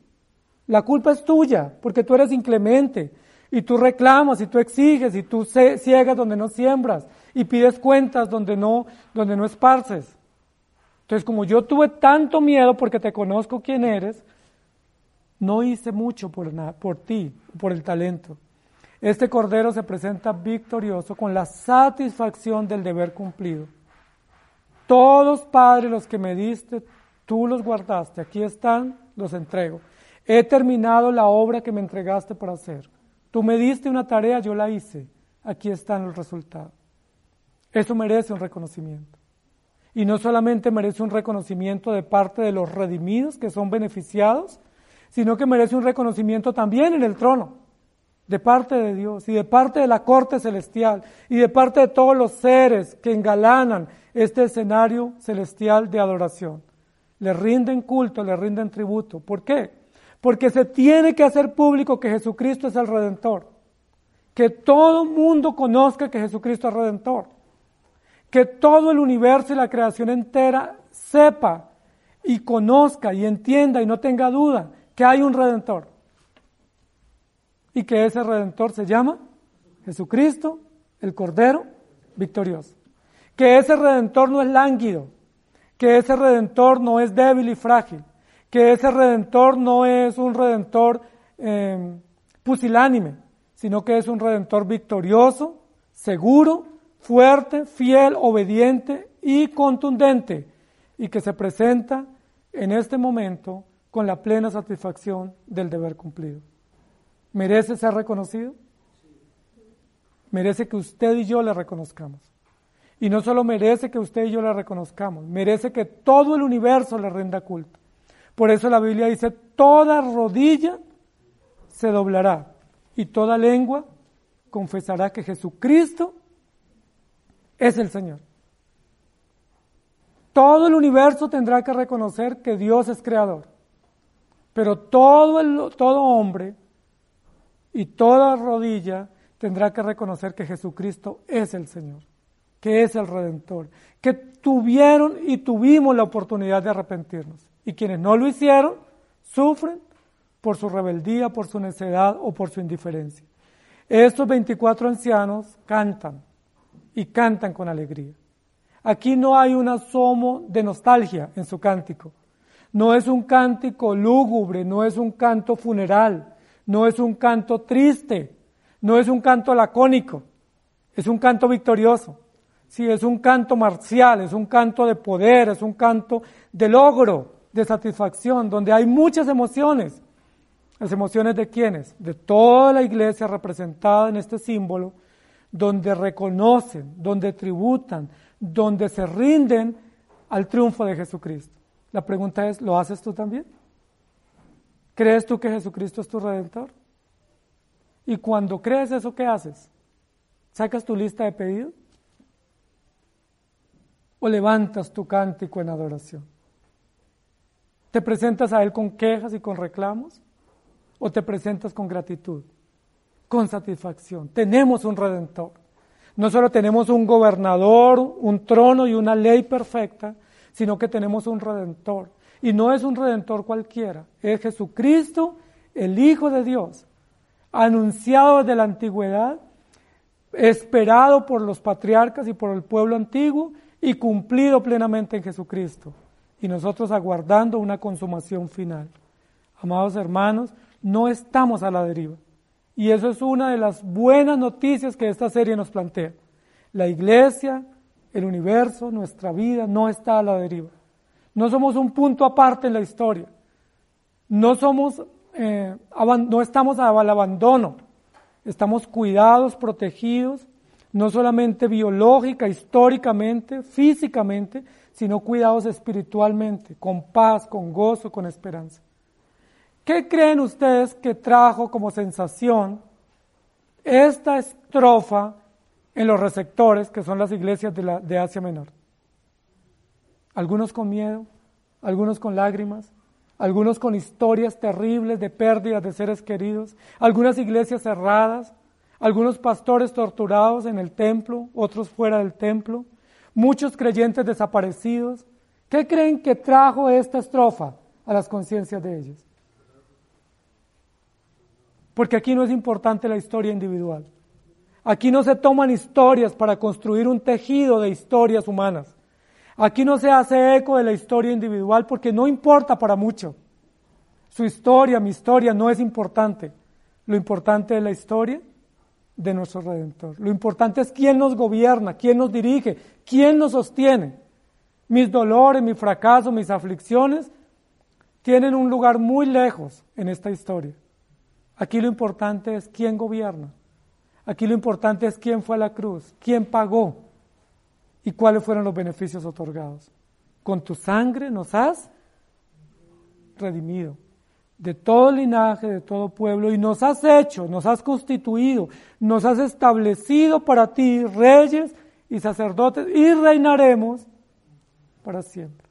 La culpa es tuya porque tú eres inclemente y tú reclamas y tú exiges y tú ciegas donde no siembras y pides cuentas donde no, donde no esparces. Entonces, como yo tuve tanto miedo porque te conozco quién eres, no hice mucho por, por ti, por el talento. Este cordero se presenta victorioso con la satisfacción del deber cumplido. Todos, Padre, los que me diste, tú los guardaste. Aquí están, los entrego. He terminado la obra que me entregaste por hacer. Tú me diste una tarea, yo la hice. Aquí están los resultados. Eso merece un reconocimiento. Y no solamente merece un reconocimiento de parte de los redimidos que son beneficiados, sino que merece un reconocimiento también en el trono, de parte de Dios y de parte de la corte celestial y de parte de todos los seres que engalanan este escenario celestial de adoración. Le rinden culto, le rinden tributo. ¿Por qué? Porque se tiene que hacer público que Jesucristo es el Redentor. Que todo mundo conozca que Jesucristo es Redentor. Que todo el universo y la creación entera sepa y conozca y entienda y no tenga duda que hay un Redentor. Y que ese Redentor se llama Jesucristo, el Cordero victorioso. Que ese Redentor no es lánguido. Que ese Redentor no es débil y frágil que ese redentor no es un redentor em, pusilánime, sino que es un redentor victorioso, seguro, fuerte, fiel, obediente y contundente, y que se presenta en este momento con la plena satisfacción del deber cumplido. ¿Merece ser reconocido? Merece que usted y yo le reconozcamos. Y no solo merece que usted y yo le reconozcamos, merece que todo el universo le rinda culto. Por eso la Biblia dice, toda rodilla se doblará y toda lengua confesará que Jesucristo es el Señor. Todo el universo tendrá que reconocer que Dios es creador, pero todo, el, todo hombre y toda rodilla tendrá que reconocer que Jesucristo es el Señor, que es el Redentor, que tuvieron y tuvimos la oportunidad de arrepentirnos. Y quienes no lo hicieron sufren por su rebeldía, por su necedad o por su indiferencia. Estos 24 ancianos cantan y cantan con alegría. Aquí no hay un asomo de nostalgia en su cántico. No es un cántico lúgubre, no es un canto funeral, no es un canto triste, no es un canto lacónico, es un canto victorioso. Sí, es un canto marcial, es un canto de poder, es un canto de logro, de satisfacción, donde hay muchas emociones. ¿Las emociones de quiénes? De toda la iglesia representada en este símbolo, donde reconocen, donde tributan, donde se rinden al triunfo de Jesucristo. La pregunta es, ¿lo haces tú también? ¿Crees tú que Jesucristo es tu redentor? Y cuando crees eso, ¿qué haces? ¿Sacas tu lista de pedidos? ¿O levantas tu cántico en adoración? ¿Te presentas a Él con quejas y con reclamos? ¿O te presentas con gratitud, con satisfacción? Tenemos un redentor. No solo tenemos un gobernador, un trono y una ley perfecta, sino que tenemos un redentor. Y no es un redentor cualquiera, es Jesucristo, el Hijo de Dios, anunciado desde la antigüedad, esperado por los patriarcas y por el pueblo antiguo y cumplido plenamente en Jesucristo. Y nosotros aguardando una consumación final. Amados hermanos, no estamos a la deriva. Y eso es una de las buenas noticias que esta serie nos plantea. La iglesia, el universo, nuestra vida no está a la deriva. No somos un punto aparte en la historia. No somos, eh, no estamos al abandono. Estamos cuidados, protegidos, no solamente biológica, históricamente, físicamente, sino cuidados espiritualmente, con paz, con gozo, con esperanza. ¿Qué creen ustedes que trajo como sensación esta estrofa en los receptores, que son las iglesias de, de Asia Menor? Algunos con miedo, algunos con lágrimas, algunos con historias terribles de pérdidas de seres queridos, algunas iglesias cerradas, algunos pastores torturados en el templo, otros fuera del templo, muchos creyentes desaparecidos. ¿Qué creen que trajo esta estrofa a las conciencias de ellos? Porque aquí no es importante la historia individual. Aquí no se toman historias para construir un tejido de historias humanas. Aquí no se hace eco de la historia individual porque no importa para mucho. Su historia, mi historia, no es importante. Lo importante es la historia de nuestro Redentor. Lo importante es quién nos gobierna, quién nos dirige, quién nos sostiene. Mis dolores, mis fracasos, mis aflicciones tienen un lugar muy lejos en esta historia. Aquí lo importante es quién gobierna. Aquí lo importante es quién fue a la cruz, quién pagó y cuáles fueron los beneficios otorgados. Con tu sangre nos has redimido de todo linaje, de todo pueblo, y nos has hecho, nos has constituido, nos has establecido para ti reyes y sacerdotes, y reinaremos para siempre.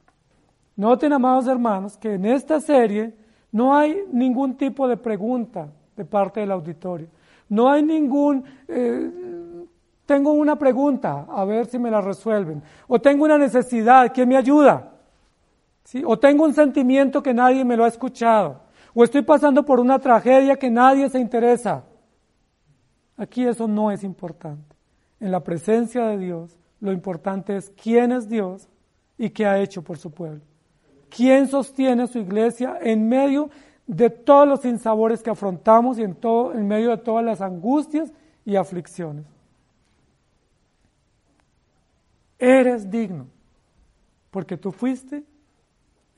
Noten, amados hermanos, que en esta serie no hay ningún tipo de pregunta de parte del auditorio. No hay ningún, eh, tengo una pregunta, a ver si me la resuelven. O tengo una necesidad, ¿quién me ayuda? ¿Sí? O tengo un sentimiento que nadie me lo ha escuchado o estoy pasando por una tragedia que nadie se interesa. Aquí eso no es importante. En la presencia de Dios, lo importante es quién es Dios y qué ha hecho por su pueblo. ¿Quién sostiene su iglesia en medio de todos los sinsabores que afrontamos y en, todo, en medio de todas las angustias y aflicciones? Eres digno, porque tú fuiste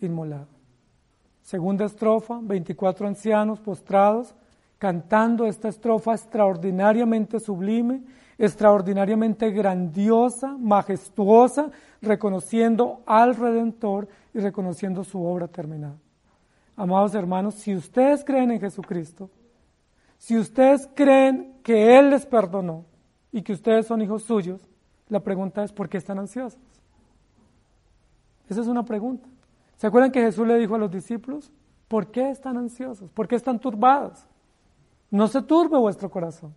inmolado. Segunda estrofa, 24 ancianos postrados, cantando esta estrofa extraordinariamente sublime, extraordinariamente grandiosa, majestuosa, reconociendo al Redentor y reconociendo su obra terminada. Amados hermanos, si ustedes creen en Jesucristo, si ustedes creen que Él les perdonó y que ustedes son hijos suyos, la pregunta es, ¿por qué están ansiosos? Esa es una pregunta. ¿Se acuerdan que Jesús le dijo a los discípulos, ¿por qué están ansiosos? ¿Por qué están turbados? No se turbe vuestro corazón.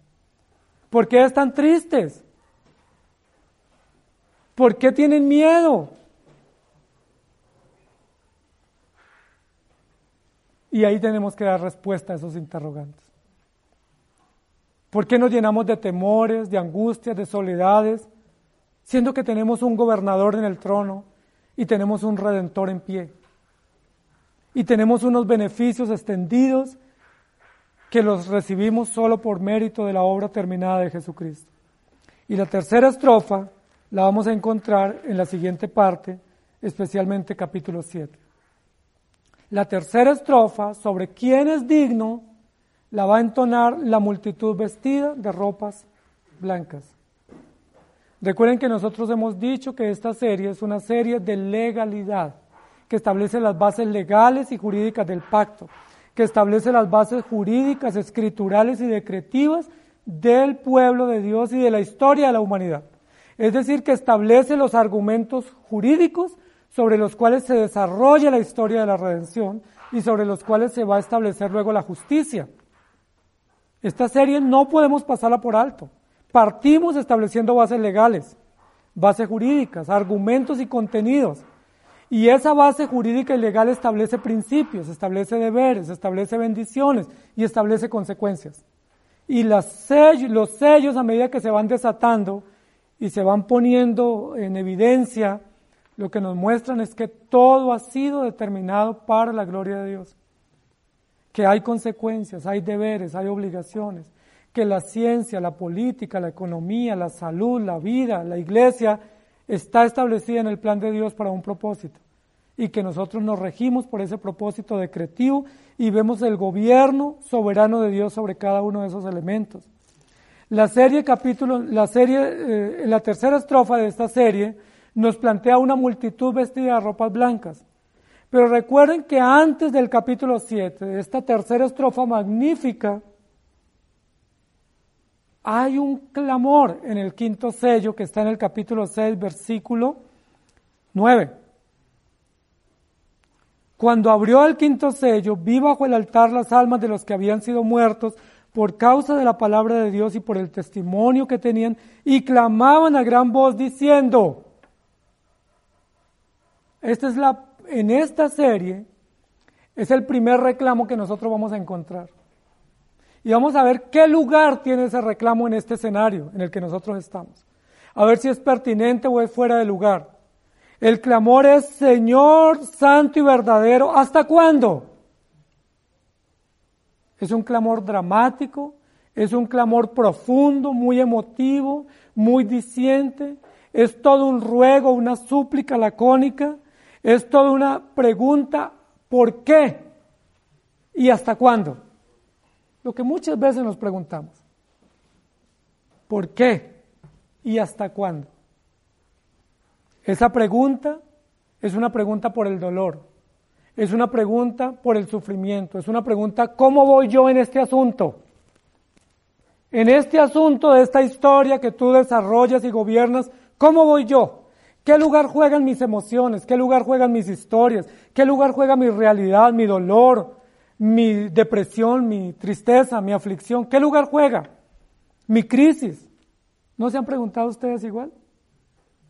¿Por qué están tristes? ¿Por qué tienen miedo? Y ahí tenemos que dar respuesta a esos interrogantes. ¿Por qué nos llenamos de temores, de angustias, de soledades, siendo que tenemos un gobernador en el trono, y tenemos un redentor en pie. Y tenemos unos beneficios extendidos que los recibimos solo por mérito de la obra terminada de Jesucristo. Y la tercera estrofa la vamos a encontrar en la siguiente parte, especialmente capítulo 7. La tercera estrofa sobre quién es digno la va a entonar la multitud vestida de ropas blancas. Recuerden que nosotros hemos dicho que esta serie es una serie de legalidad, que establece las bases legales y jurídicas del pacto, que establece las bases jurídicas, escriturales y decretivas del pueblo de Dios y de la historia de la humanidad. Es decir, que establece los argumentos jurídicos sobre los cuales se desarrolla la historia de la redención y sobre los cuales se va a establecer luego la justicia. Esta serie no podemos pasarla por alto. Partimos estableciendo bases legales, bases jurídicas, argumentos y contenidos. Y esa base jurídica y legal establece principios, establece deberes, establece bendiciones y establece consecuencias. Y los sellos a medida que se van desatando y se van poniendo en evidencia, lo que nos muestran es que todo ha sido determinado para la gloria de Dios. Que hay consecuencias, hay deberes, hay obligaciones. Que la ciencia, la política, la economía, la salud, la vida, la iglesia está establecida en el plan de Dios para un propósito. Y que nosotros nos regimos por ese propósito decretivo y vemos el gobierno soberano de Dios sobre cada uno de esos elementos. La serie capítulo, la serie, eh, la tercera estrofa de esta serie nos plantea una multitud vestida de ropas blancas. Pero recuerden que antes del capítulo 7, de esta tercera estrofa magnífica, hay un clamor en el quinto sello que está en el capítulo 6, versículo 9. Cuando abrió el quinto sello, vi bajo el altar las almas de los que habían sido muertos por causa de la palabra de Dios y por el testimonio que tenían, y clamaban a gran voz diciendo, esta es la, en esta serie es el primer reclamo que nosotros vamos a encontrar. Y vamos a ver qué lugar tiene ese reclamo en este escenario en el que nosotros estamos. A ver si es pertinente o es fuera de lugar. El clamor es Señor santo y verdadero. ¿Hasta cuándo? Es un clamor dramático, es un clamor profundo, muy emotivo, muy diciente. Es todo un ruego, una súplica lacónica. Es toda una pregunta, ¿por qué? ¿Y hasta cuándo? Lo que muchas veces nos preguntamos. ¿Por qué? ¿Y hasta cuándo? Esa pregunta es una pregunta por el dolor, es una pregunta por el sufrimiento, es una pregunta, ¿cómo voy yo en este asunto? En este asunto de esta historia que tú desarrollas y gobiernas, ¿cómo voy yo? ¿Qué lugar juegan mis emociones? ¿Qué lugar juegan mis historias? ¿Qué lugar juega mi realidad, mi dolor, mi depresión, mi tristeza, mi aflicción? ¿Qué lugar juega? Mi crisis. ¿No se han preguntado ustedes igual?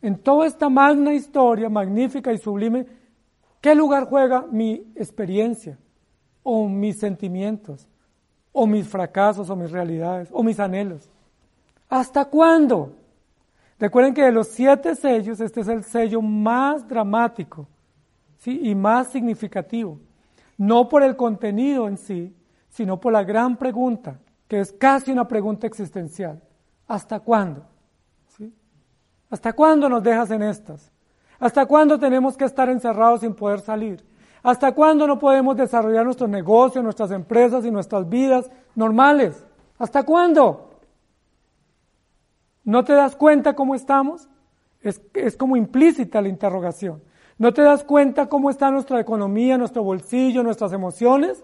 En toda esta magna historia, magnífica y sublime, ¿qué lugar juega mi experiencia? ¿O mis sentimientos? ¿O mis fracasos? ¿O mis realidades? ¿O mis anhelos? ¿Hasta cuándo? Recuerden que de los siete sellos, este es el sello más dramático y más significativo. No por el contenido en sí, sino por la gran pregunta, que es casi una pregunta existencial. ¿Hasta cuándo? ¿Sí? ¿Hasta cuándo nos dejas en estas? ¿Hasta cuándo tenemos que estar encerrados sin poder salir? ¿Hasta cuándo no podemos desarrollar nuestros negocios, nuestras empresas y nuestras vidas normales? ¿Hasta cuándo? ¿No te das cuenta cómo estamos? Es, es, como implícita la interrogación. ¿No te das cuenta cómo está nuestra economía, nuestro bolsillo, nuestras emociones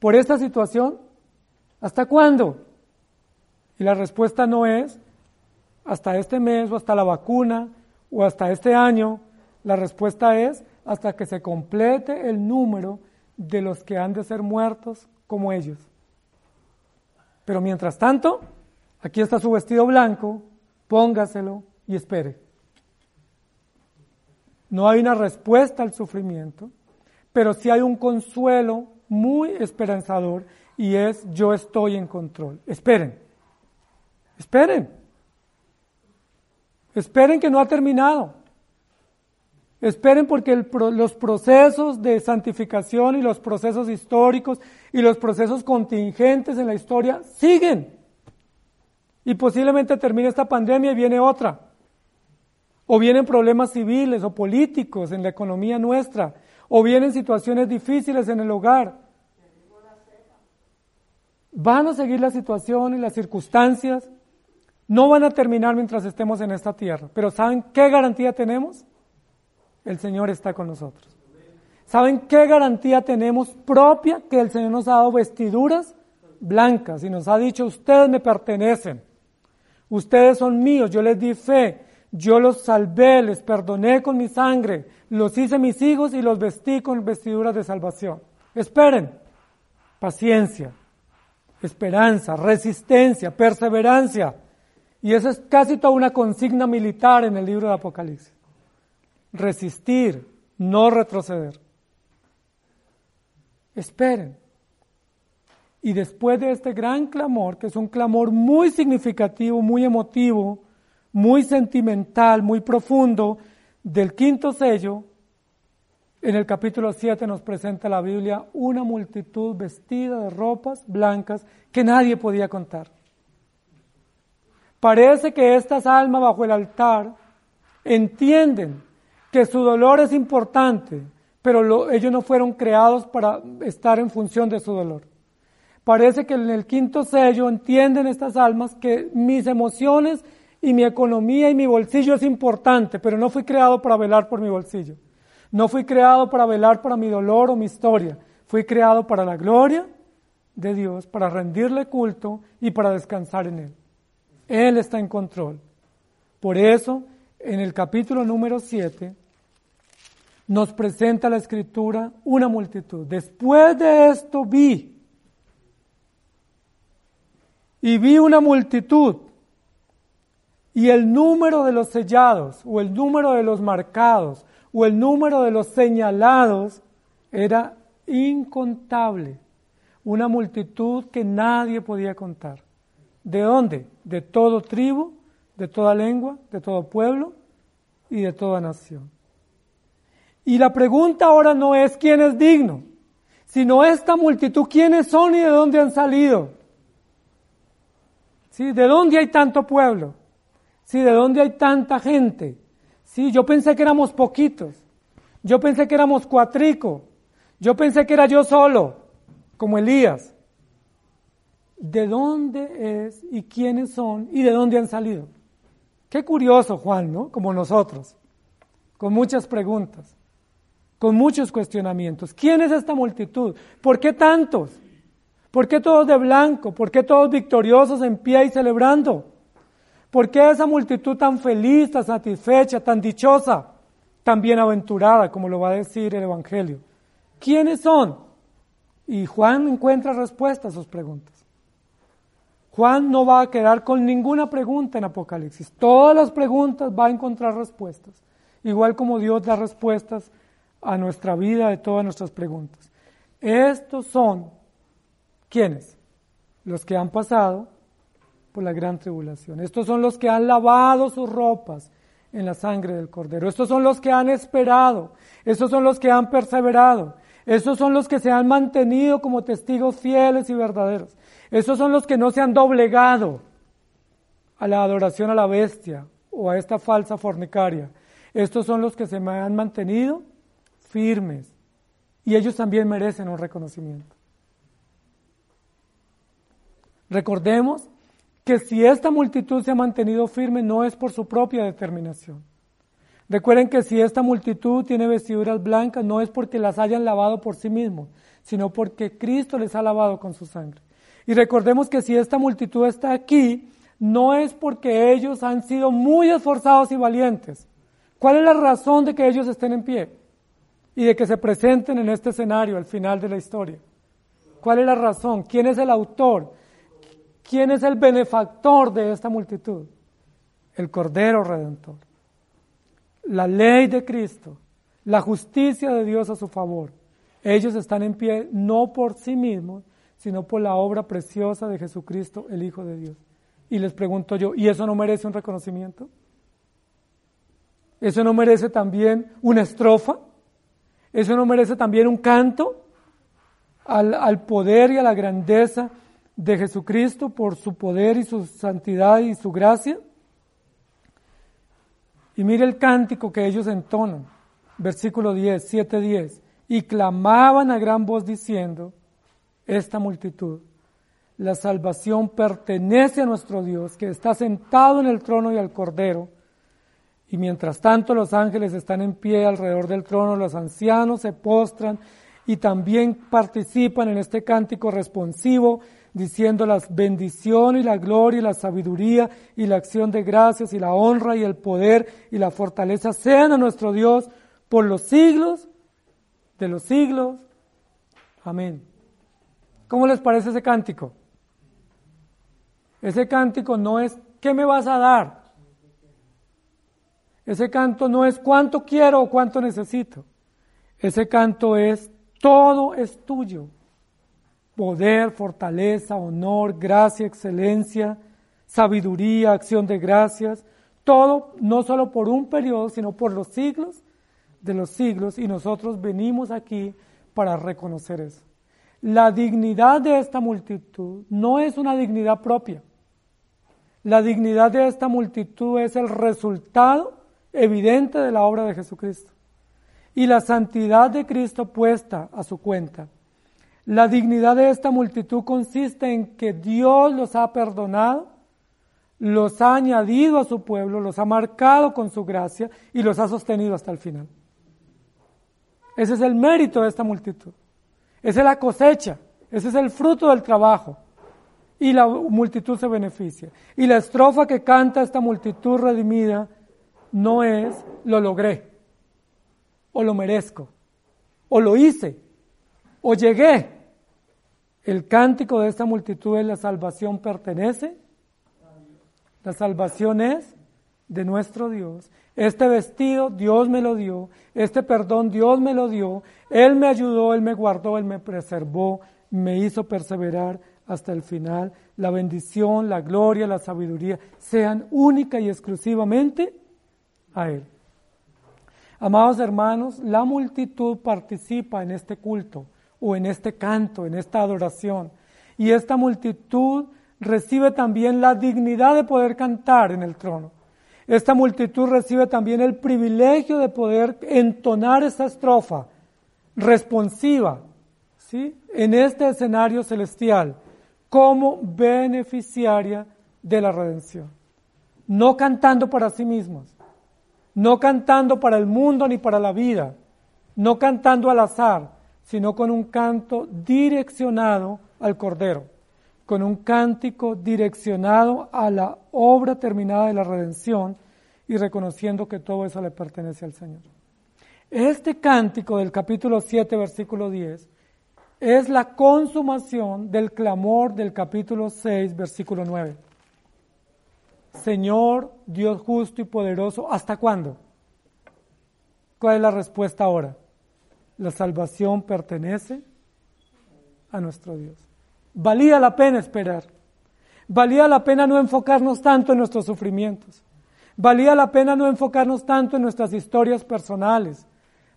por esta situación? ¿Hasta cuándo? Y la respuesta no es hasta este mes o hasta la vacuna o hasta este año. La respuesta es hasta que se complete el número de los que han de ser muertos como ellos. Pero mientras tanto, aquí está su vestido blanco, póngaselo y espere. No hay una respuesta al sufrimiento, pero sí hay un consuelo muy esperanzador y es yo estoy en control. Esperen, esperen, esperen que no ha terminado. Esperen porque los procesos de santificación y los procesos históricos y los procesos contingentes en la historia siguen. Y posiblemente termine esta pandemia y viene otra. O vienen problemas civiles o políticos en la economía nuestra. O vienen situaciones difíciles en el hogar. Van a seguir la situación y las circunstancias. No van a terminar mientras estemos en esta tierra. Pero ¿saben qué garantía tenemos? El Señor está con nosotros. ¿Saben qué garantía tenemos propia? Que el Señor nos ha dado vestiduras blancas y nos ha dicho, ustedes me pertenecen. Ustedes son míos, yo les di fe, Yo los salvé, les perdoné con mi sangre, los hice mis hijos y los vestí con vestiduras de salvación. Esperen, paciencia, esperanza, resistencia, perseverancia. Y esa es casi toda una consigna militar en el libro de Apocalipsis. Resistir, no retroceder. Esperen. Y después de este gran clamor, que es un clamor muy significativo, muy emotivo, muy sentimental, muy profundo, del quinto sello, en el capítulo 7 nos presenta la Biblia una multitud vestida de ropas blancas que nadie podía contar. Parece que estas almas bajo el altar entienden que su dolor es importante, pero ellos no fueron creados para estar en función de su dolor. Parece que en el quinto sello entienden estas almas que mis emociones y mi economía y mi bolsillo es importante, pero no fui creado para velar por mi bolsillo. No fui creado para velar para mi dolor o mi historia. Fui creado para la gloria de Dios, para rendirle culto y para descansar en Él. Él está en control. Por eso, en el capítulo número 7, nos presenta la escritura una multitud. Después de esto vi, y vi una multitud, y el número de los sellados, o el número de los marcados, o el número de los señalados era incontable. Una multitud que nadie podía contar. ¿De dónde? De todo tribu, de toda lengua, de todo pueblo y de toda nación. Y la pregunta ahora no es quién es digno, sino esta multitud, quiénes son y de dónde han salido. ¿Sí? ¿De dónde hay tanto pueblo? ¿Sí? ¿De dónde hay tanta gente? Sí, yo pensé que éramos poquitos. Yo pensé que éramos cuatrico. Yo pensé que era yo solo, como Elías. ¿De dónde es y quiénes son y de dónde han salido? Qué curioso, Juan, ¿no? Como nosotros, con muchas preguntas, con muchos cuestionamientos. ¿Quién es esta multitud? ¿Por qué tantos? ¿Por qué todos de blanco? ¿Por qué todos victoriosos en pie y celebrando? ¿Por qué esa multitud tan feliz, tan satisfecha, tan dichosa, tan bienaventurada, como lo va a decir el Evangelio? ¿Quiénes son? Y Juan encuentra respuesta a sus preguntas. Juan no va a quedar con ninguna pregunta en Apocalipsis. Todas las preguntas va a encontrar respuestas. Igual como Dios da respuestas a nuestra vida de todas nuestras preguntas. Estos son, ¿quiénes? Los que han pasado por la gran tribulación. Estos son los que han lavado sus ropas en la sangre del cordero. Estos son los que han esperado. Estos son los que han perseverado. Estos son los que se han mantenido como testigos fieles y verdaderos. Estos son los que no se han doblegado a la adoración a la bestia o a esta falsa fornicaria. Estos son los que se han mantenido firmes. Y ellos también merecen un reconocimiento. Recordemos que si esta multitud se ha mantenido firme no es por su propia determinación. Recuerden que si esta multitud tiene vestiduras blancas no es porque las hayan lavado por sí mismos, sino porque Cristo les ha lavado con su sangre. Y recordemos que si esta multitud está aquí, no es porque ellos han sido muy esforzados y valientes. ¿Cuál es la razón de que ellos estén en pie y de que se presenten en este escenario al final de la historia? ¿Cuál es la razón? ¿Quién es el autor? ¿Quién es el benefactor de esta multitud? El Cordero Redentor. La ley de Cristo, la justicia de Dios a su favor. Ellos están en pie no por sí mismos, sino por la obra preciosa de Jesucristo, el Hijo de Dios. Y les pregunto yo, ¿y eso no merece un reconocimiento? ¿Eso no merece también una estrofa? ¿Eso no merece también un canto al, al poder y a la grandeza de Jesucristo por su poder y su santidad y su gracia. Y mire el cántico que ellos entonan, versículo 10, 7, 10, y clamaban a gran voz diciendo, esta multitud, la salvación pertenece a nuestro Dios que está sentado en el trono y al cordero. Y mientras tanto los ángeles están en pie alrededor del trono, los ancianos se postran y también participan en este cántico responsivo diciendo las bendiciones y la gloria y la sabiduría y la acción de gracias y la honra y el poder y la fortaleza sean a nuestro Dios por los siglos de los siglos. Amén. ¿Cómo les parece ese cántico? Ese cántico no es ¿qué me vas a dar? Ese canto no es cuánto quiero o cuánto necesito. Ese canto es todo es tuyo. Poder, fortaleza, honor, gracia, excelencia, sabiduría, acción de gracias. Todo no solo por un periodo, sino por los siglos de los siglos. Y nosotros venimos aquí para reconocer eso. La dignidad de esta multitud no es una dignidad propia. La dignidad de esta multitud es el resultado evidente de la obra de Jesucristo y la santidad de Cristo puesta a su cuenta. La dignidad de esta multitud consiste en que Dios los ha perdonado, los ha añadido a su pueblo, los ha marcado con su gracia y los ha sostenido hasta el final. Ese es el mérito de esta multitud. Esa es la cosecha, ese es el fruto del trabajo. Y la multitud se beneficia. Y la estrofa que canta esta multitud redimida no es lo logré o lo merezco, o lo hice, o llegué. El cántico de esta multitud es la salvación pertenece, la salvación es de nuestro Dios. Este vestido Dios me lo dio, este perdón Dios me lo dio, Él me ayudó, Él me guardó, Él me preservó, me hizo perseverar hasta el final. La bendición, la gloria, la sabiduría sean única y exclusivamente a Él. Amados hermanos, la multitud participa en este culto o en este canto, en esta adoración. Y esta multitud recibe también la dignidad de poder cantar en el trono. Esta multitud recibe también el privilegio de poder entonar esa estrofa responsiva, ¿sí? En este escenario celestial, como beneficiaria de la redención. No cantando para sí mismos, no cantando para el mundo ni para la vida, no cantando al azar, sino con un canto direccionado al Cordero, con un cántico direccionado a la obra terminada de la redención y reconociendo que todo eso le pertenece al Señor. Este cántico del capítulo 7, versículo 10, es la consumación del clamor del capítulo 6, versículo 9. Señor Dios justo y poderoso, ¿hasta cuándo? ¿Cuál es la respuesta ahora? La salvación pertenece a nuestro Dios. Valía la pena esperar. Valía la pena no enfocarnos tanto en nuestros sufrimientos. Valía la pena no enfocarnos tanto en nuestras historias personales.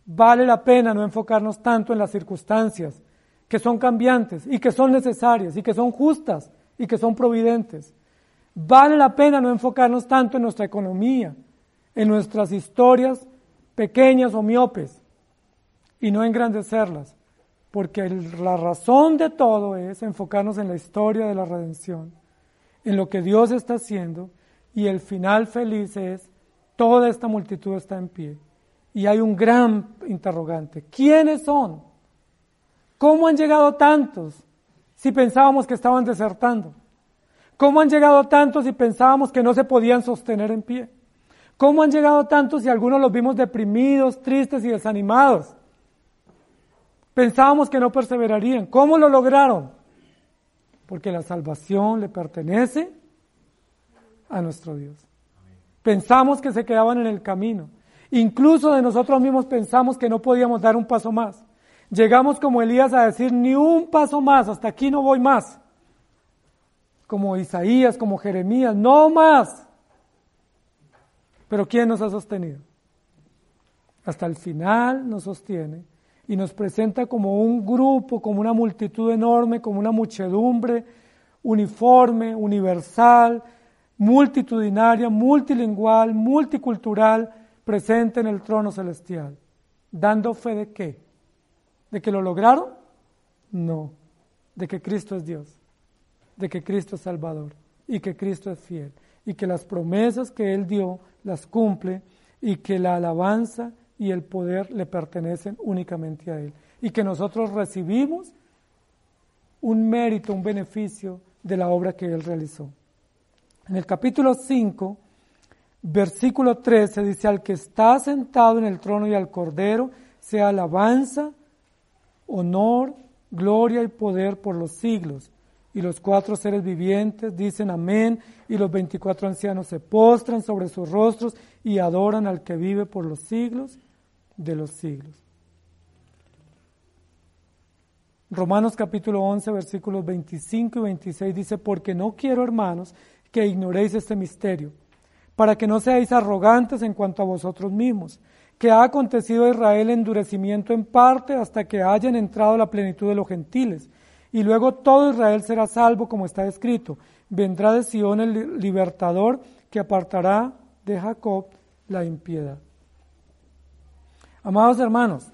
Vale la pena no enfocarnos tanto en las circunstancias que son cambiantes y que son necesarias y que son justas y que son providentes. Vale la pena no enfocarnos tanto en nuestra economía, en nuestras historias pequeñas o miopes y no engrandecerlas, porque la razón de todo es enfocarnos en la historia de la redención, en lo que Dios está haciendo y el final feliz es toda esta multitud está en pie. Y hay un gran interrogante. ¿Quiénes son? ¿Cómo han llegado tantos si pensábamos que estaban desertando? ¿Cómo han llegado tantos y pensábamos que no se podían sostener en pie? ¿Cómo han llegado tantos y algunos los vimos deprimidos, tristes y desanimados? Pensábamos que no perseverarían. ¿Cómo lo lograron? Porque la salvación le pertenece a nuestro Dios. Pensamos que se quedaban en el camino. Incluso de nosotros mismos pensamos que no podíamos dar un paso más. Llegamos como Elías a decir, ni un paso más, hasta aquí no voy más como Isaías, como Jeremías, no más. Pero ¿quién nos ha sostenido? Hasta el final nos sostiene y nos presenta como un grupo, como una multitud enorme, como una muchedumbre uniforme, universal, multitudinaria, multilingual, multicultural, presente en el trono celestial. ¿Dando fe de qué? ¿De que lo lograron? No, de que Cristo es Dios de que Cristo es Salvador y que Cristo es fiel y que las promesas que Él dio las cumple y que la alabanza y el poder le pertenecen únicamente a Él y que nosotros recibimos un mérito, un beneficio de la obra que Él realizó. En el capítulo 5, versículo 13 dice, al que está sentado en el trono y al Cordero, sea alabanza, honor, gloria y poder por los siglos. Y los cuatro seres vivientes dicen amén, y los veinticuatro ancianos se postran sobre sus rostros y adoran al que vive por los siglos de los siglos. Romanos capítulo 11, versículos 25 y 26 dice, porque no quiero, hermanos, que ignoréis este misterio, para que no seáis arrogantes en cuanto a vosotros mismos, que ha acontecido a Israel endurecimiento en parte hasta que hayan entrado la plenitud de los gentiles, y luego todo Israel será salvo, como está escrito, vendrá de Sion el libertador que apartará de Jacob la impiedad. Amados hermanos,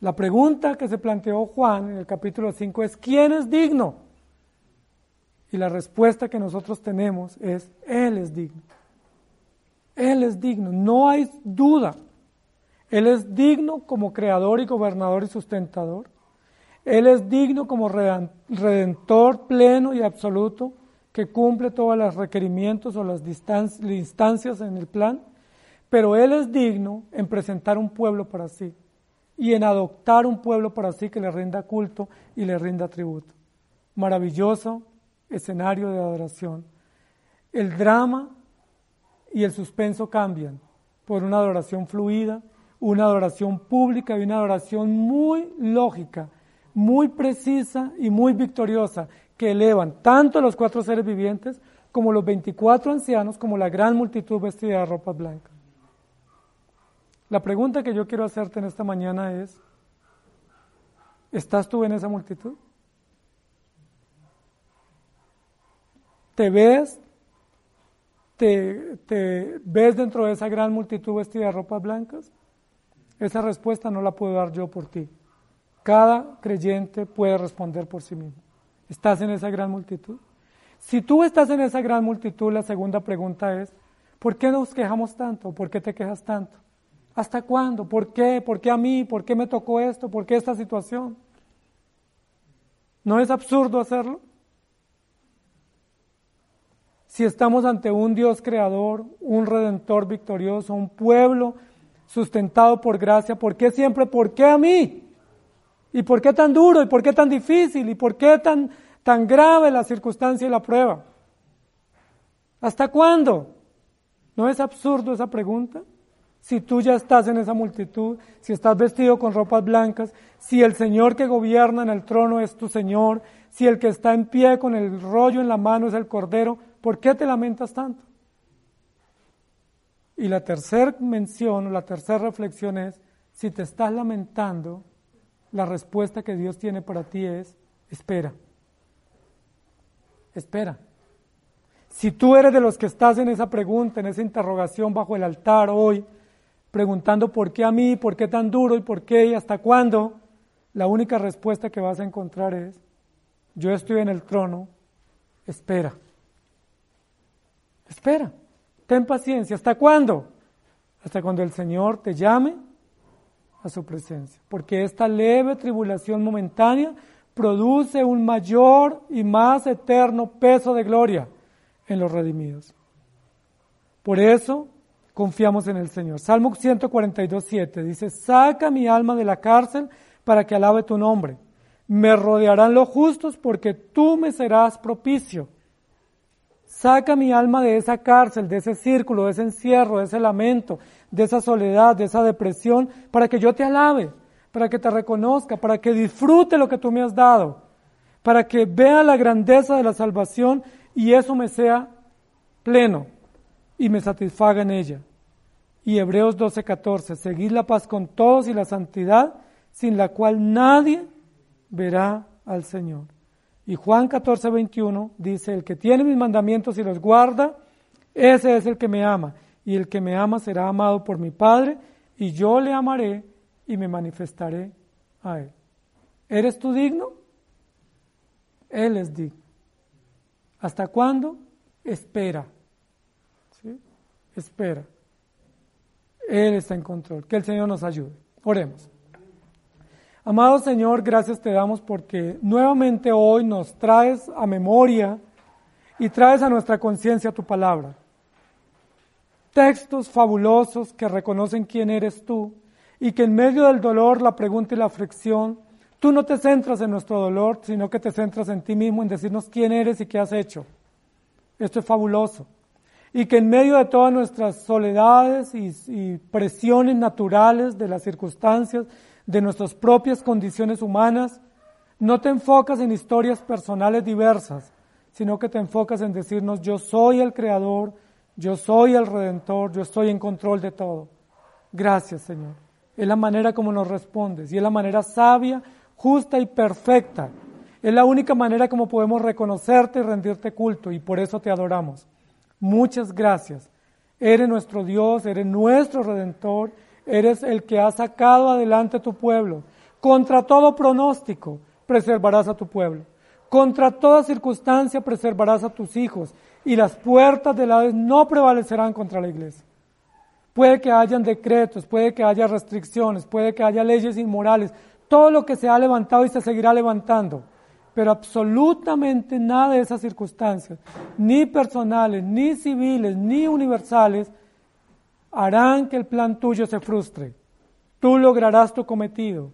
la pregunta que se planteó Juan en el capítulo 5 es, ¿quién es digno? Y la respuesta que nosotros tenemos es, Él es digno. Él es digno, no hay duda. Él es digno como creador y gobernador y sustentador. Él es digno como redentor pleno y absoluto que cumple todos los requerimientos o las instancias en el plan. Pero Él es digno en presentar un pueblo para sí y en adoptar un pueblo para sí que le rinda culto y le rinda tributo. Maravilloso escenario de adoración. El drama y el suspenso cambian por una adoración fluida, una adoración pública y una adoración muy lógica, muy precisa y muy victoriosa, que elevan tanto los cuatro seres vivientes como los 24 ancianos, como la gran multitud vestida de ropas blancas. La pregunta que yo quiero hacerte en esta mañana es, ¿estás tú en esa multitud? ¿Te ves? Te, ves dentro de esa gran multitud vestida de ropas blancas? Esa respuesta no la puedo dar yo por ti. Cada creyente puede responder por sí mismo. ¿Estás en esa gran multitud? Si tú estás en esa gran multitud, la segunda pregunta es, ¿por qué nos quejamos tanto? ¿Por qué te quejas tanto? ¿Hasta cuándo? ¿Por qué? ¿Por qué a mí? ¿Por qué me tocó esto? ¿Por qué esta situación? ¿No es absurdo hacerlo? Si estamos ante un Dios creador, un redentor victorioso, un pueblo sustentado por gracia, ¿por qué siempre? ¿Por qué a mí? ¿Y por qué tan duro? ¿Y por qué tan difícil? ¿Y por qué tan, tan grave la circunstancia y la prueba? ¿Hasta cuándo? ¿No es absurdo esa pregunta? si tú ya estás en esa multitud, si estás vestido con ropas blancas, si el Señor que gobierna en el trono es tu Señor, si el que está en pie con el rollo en la mano es el Cordero, ¿por qué te lamentas tanto? Y la tercera mención, la tercera reflexión es, si te estás lamentando, la respuesta que Dios tiene para ti es, espera, espera. Si tú eres de los que estás en esa pregunta, en esa interrogación bajo el altar hoy, preguntando por qué a mí, por qué tan duro y por qué y hasta cuándo, la única respuesta que vas a encontrar es, yo estoy en el trono, espera. Espera, ten paciencia. ¿Hasta cuándo? Hasta cuando el Señor te llame a su presencia. Porque esta leve tribulación momentánea produce un mayor y más eterno peso de gloria en los redimidos. Por eso, confiamos en el Señor. Salmo 142, 7 dice, saca mi alma de la cárcel para que alabe tu nombre. Me rodearán los justos porque tú me serás propicio. Saca mi alma de esa cárcel, de ese círculo, de ese encierro, de ese lamento, de esa soledad, de esa depresión, para que yo te alabe, para que te reconozca, para que disfrute lo que tú me has dado, para que vea la grandeza de la salvación y eso me sea pleno y me satisfaga en ella. Y Hebreos 12:14, seguid la paz con todos y la santidad, sin la cual nadie verá al Señor. Y Juan 14:21 dice, el que tiene mis mandamientos y los guarda, ese es el que me ama. Y el que me ama será amado por mi Padre, y yo le amaré y me manifestaré a él. ¿Eres tú digno? Él es digno. ¿Hasta cuándo? Espera. Espera. Él está en control. Que el Señor nos ayude. Oremos. Amado Señor, gracias te damos porque nuevamente hoy nos traes a memoria y traes a nuestra conciencia tu palabra. Textos fabulosos que reconocen quién eres tú y que en medio del dolor, la pregunta y la aflicción, tú no te centras en nuestro dolor, sino que te centras en ti mismo, en decirnos quién eres y qué has hecho. Esto es fabuloso. Y que en medio de todas nuestras soledades y, presiones naturales de las circunstancias, de nuestras propias condiciones humanas, no te enfocas en historias personales diversas, sino que te enfocas en decirnos yo soy el creador, yo soy el redentor, yo estoy en control de todo. Gracias Señor. Es la manera como nos respondes y es la manera sabia, justa y perfecta. Es la única manera como podemos reconocerte y rendirte culto y por eso te adoramos. Muchas gracias. Eres nuestro Dios, eres nuestro redentor Eres el que ha sacado adelante a tu pueblo. Contra todo pronóstico preservarás a tu pueblo. Contra toda circunstancia preservarás a tus hijos. Y las puertas del Hades no prevalecerán contra la iglesia. Puede que hayan decretos, puede que haya restricciones, puede que haya leyes inmorales. Todo lo que se ha levantado y se seguirá levantando. Pero absolutamente nada de esas circunstancias, ni personales, ni civiles, ni universales, harán que el plan tuyo se frustre. Tú lograrás tu cometido.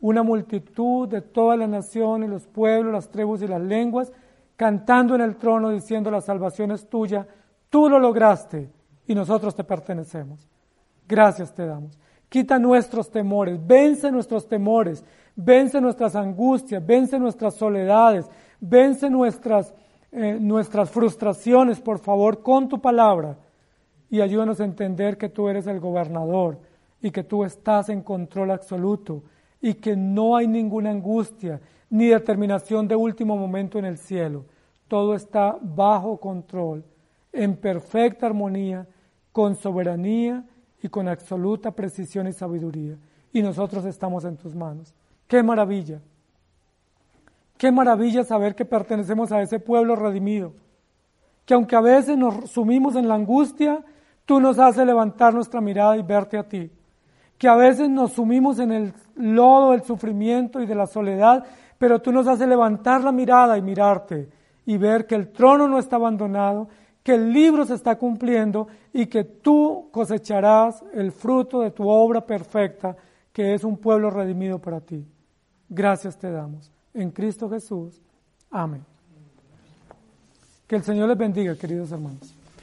Una multitud de todas las naciones, los pueblos, las tribus y las lenguas, cantando en el trono diciendo la salvación es tuya. Tú lo lograste y nosotros te pertenecemos. Gracias te damos. Quita nuestros temores, vence nuestros temores, vence nuestras angustias, vence nuestras soledades, vence nuestras, eh, nuestras frustraciones, por favor, con tu palabra y ayúdanos a entender que tú eres el gobernador y que tú estás en control absoluto y que no hay ninguna angustia ni determinación de último momento en el cielo. Todo está bajo control, en perfecta armonía, con soberanía y con absoluta precisión y sabiduría. Y nosotros estamos en tus manos. ¡Qué maravilla! Qué maravilla saber que pertenecemos a ese pueblo redimido, que aunque a veces nos sumimos en la angustia, Tú nos haces levantar nuestra mirada y verte a ti. Que a veces nos sumimos en el lodo del sufrimiento y de la soledad, pero tú nos haces levantar la mirada y mirarte y ver que el trono no está abandonado, que el libro se está cumpliendo y que tú cosecharás el fruto de tu obra perfecta, que es un pueblo redimido para ti. Gracias te damos. En Cristo Jesús. Amén. Que el Señor les bendiga, queridos hermanos.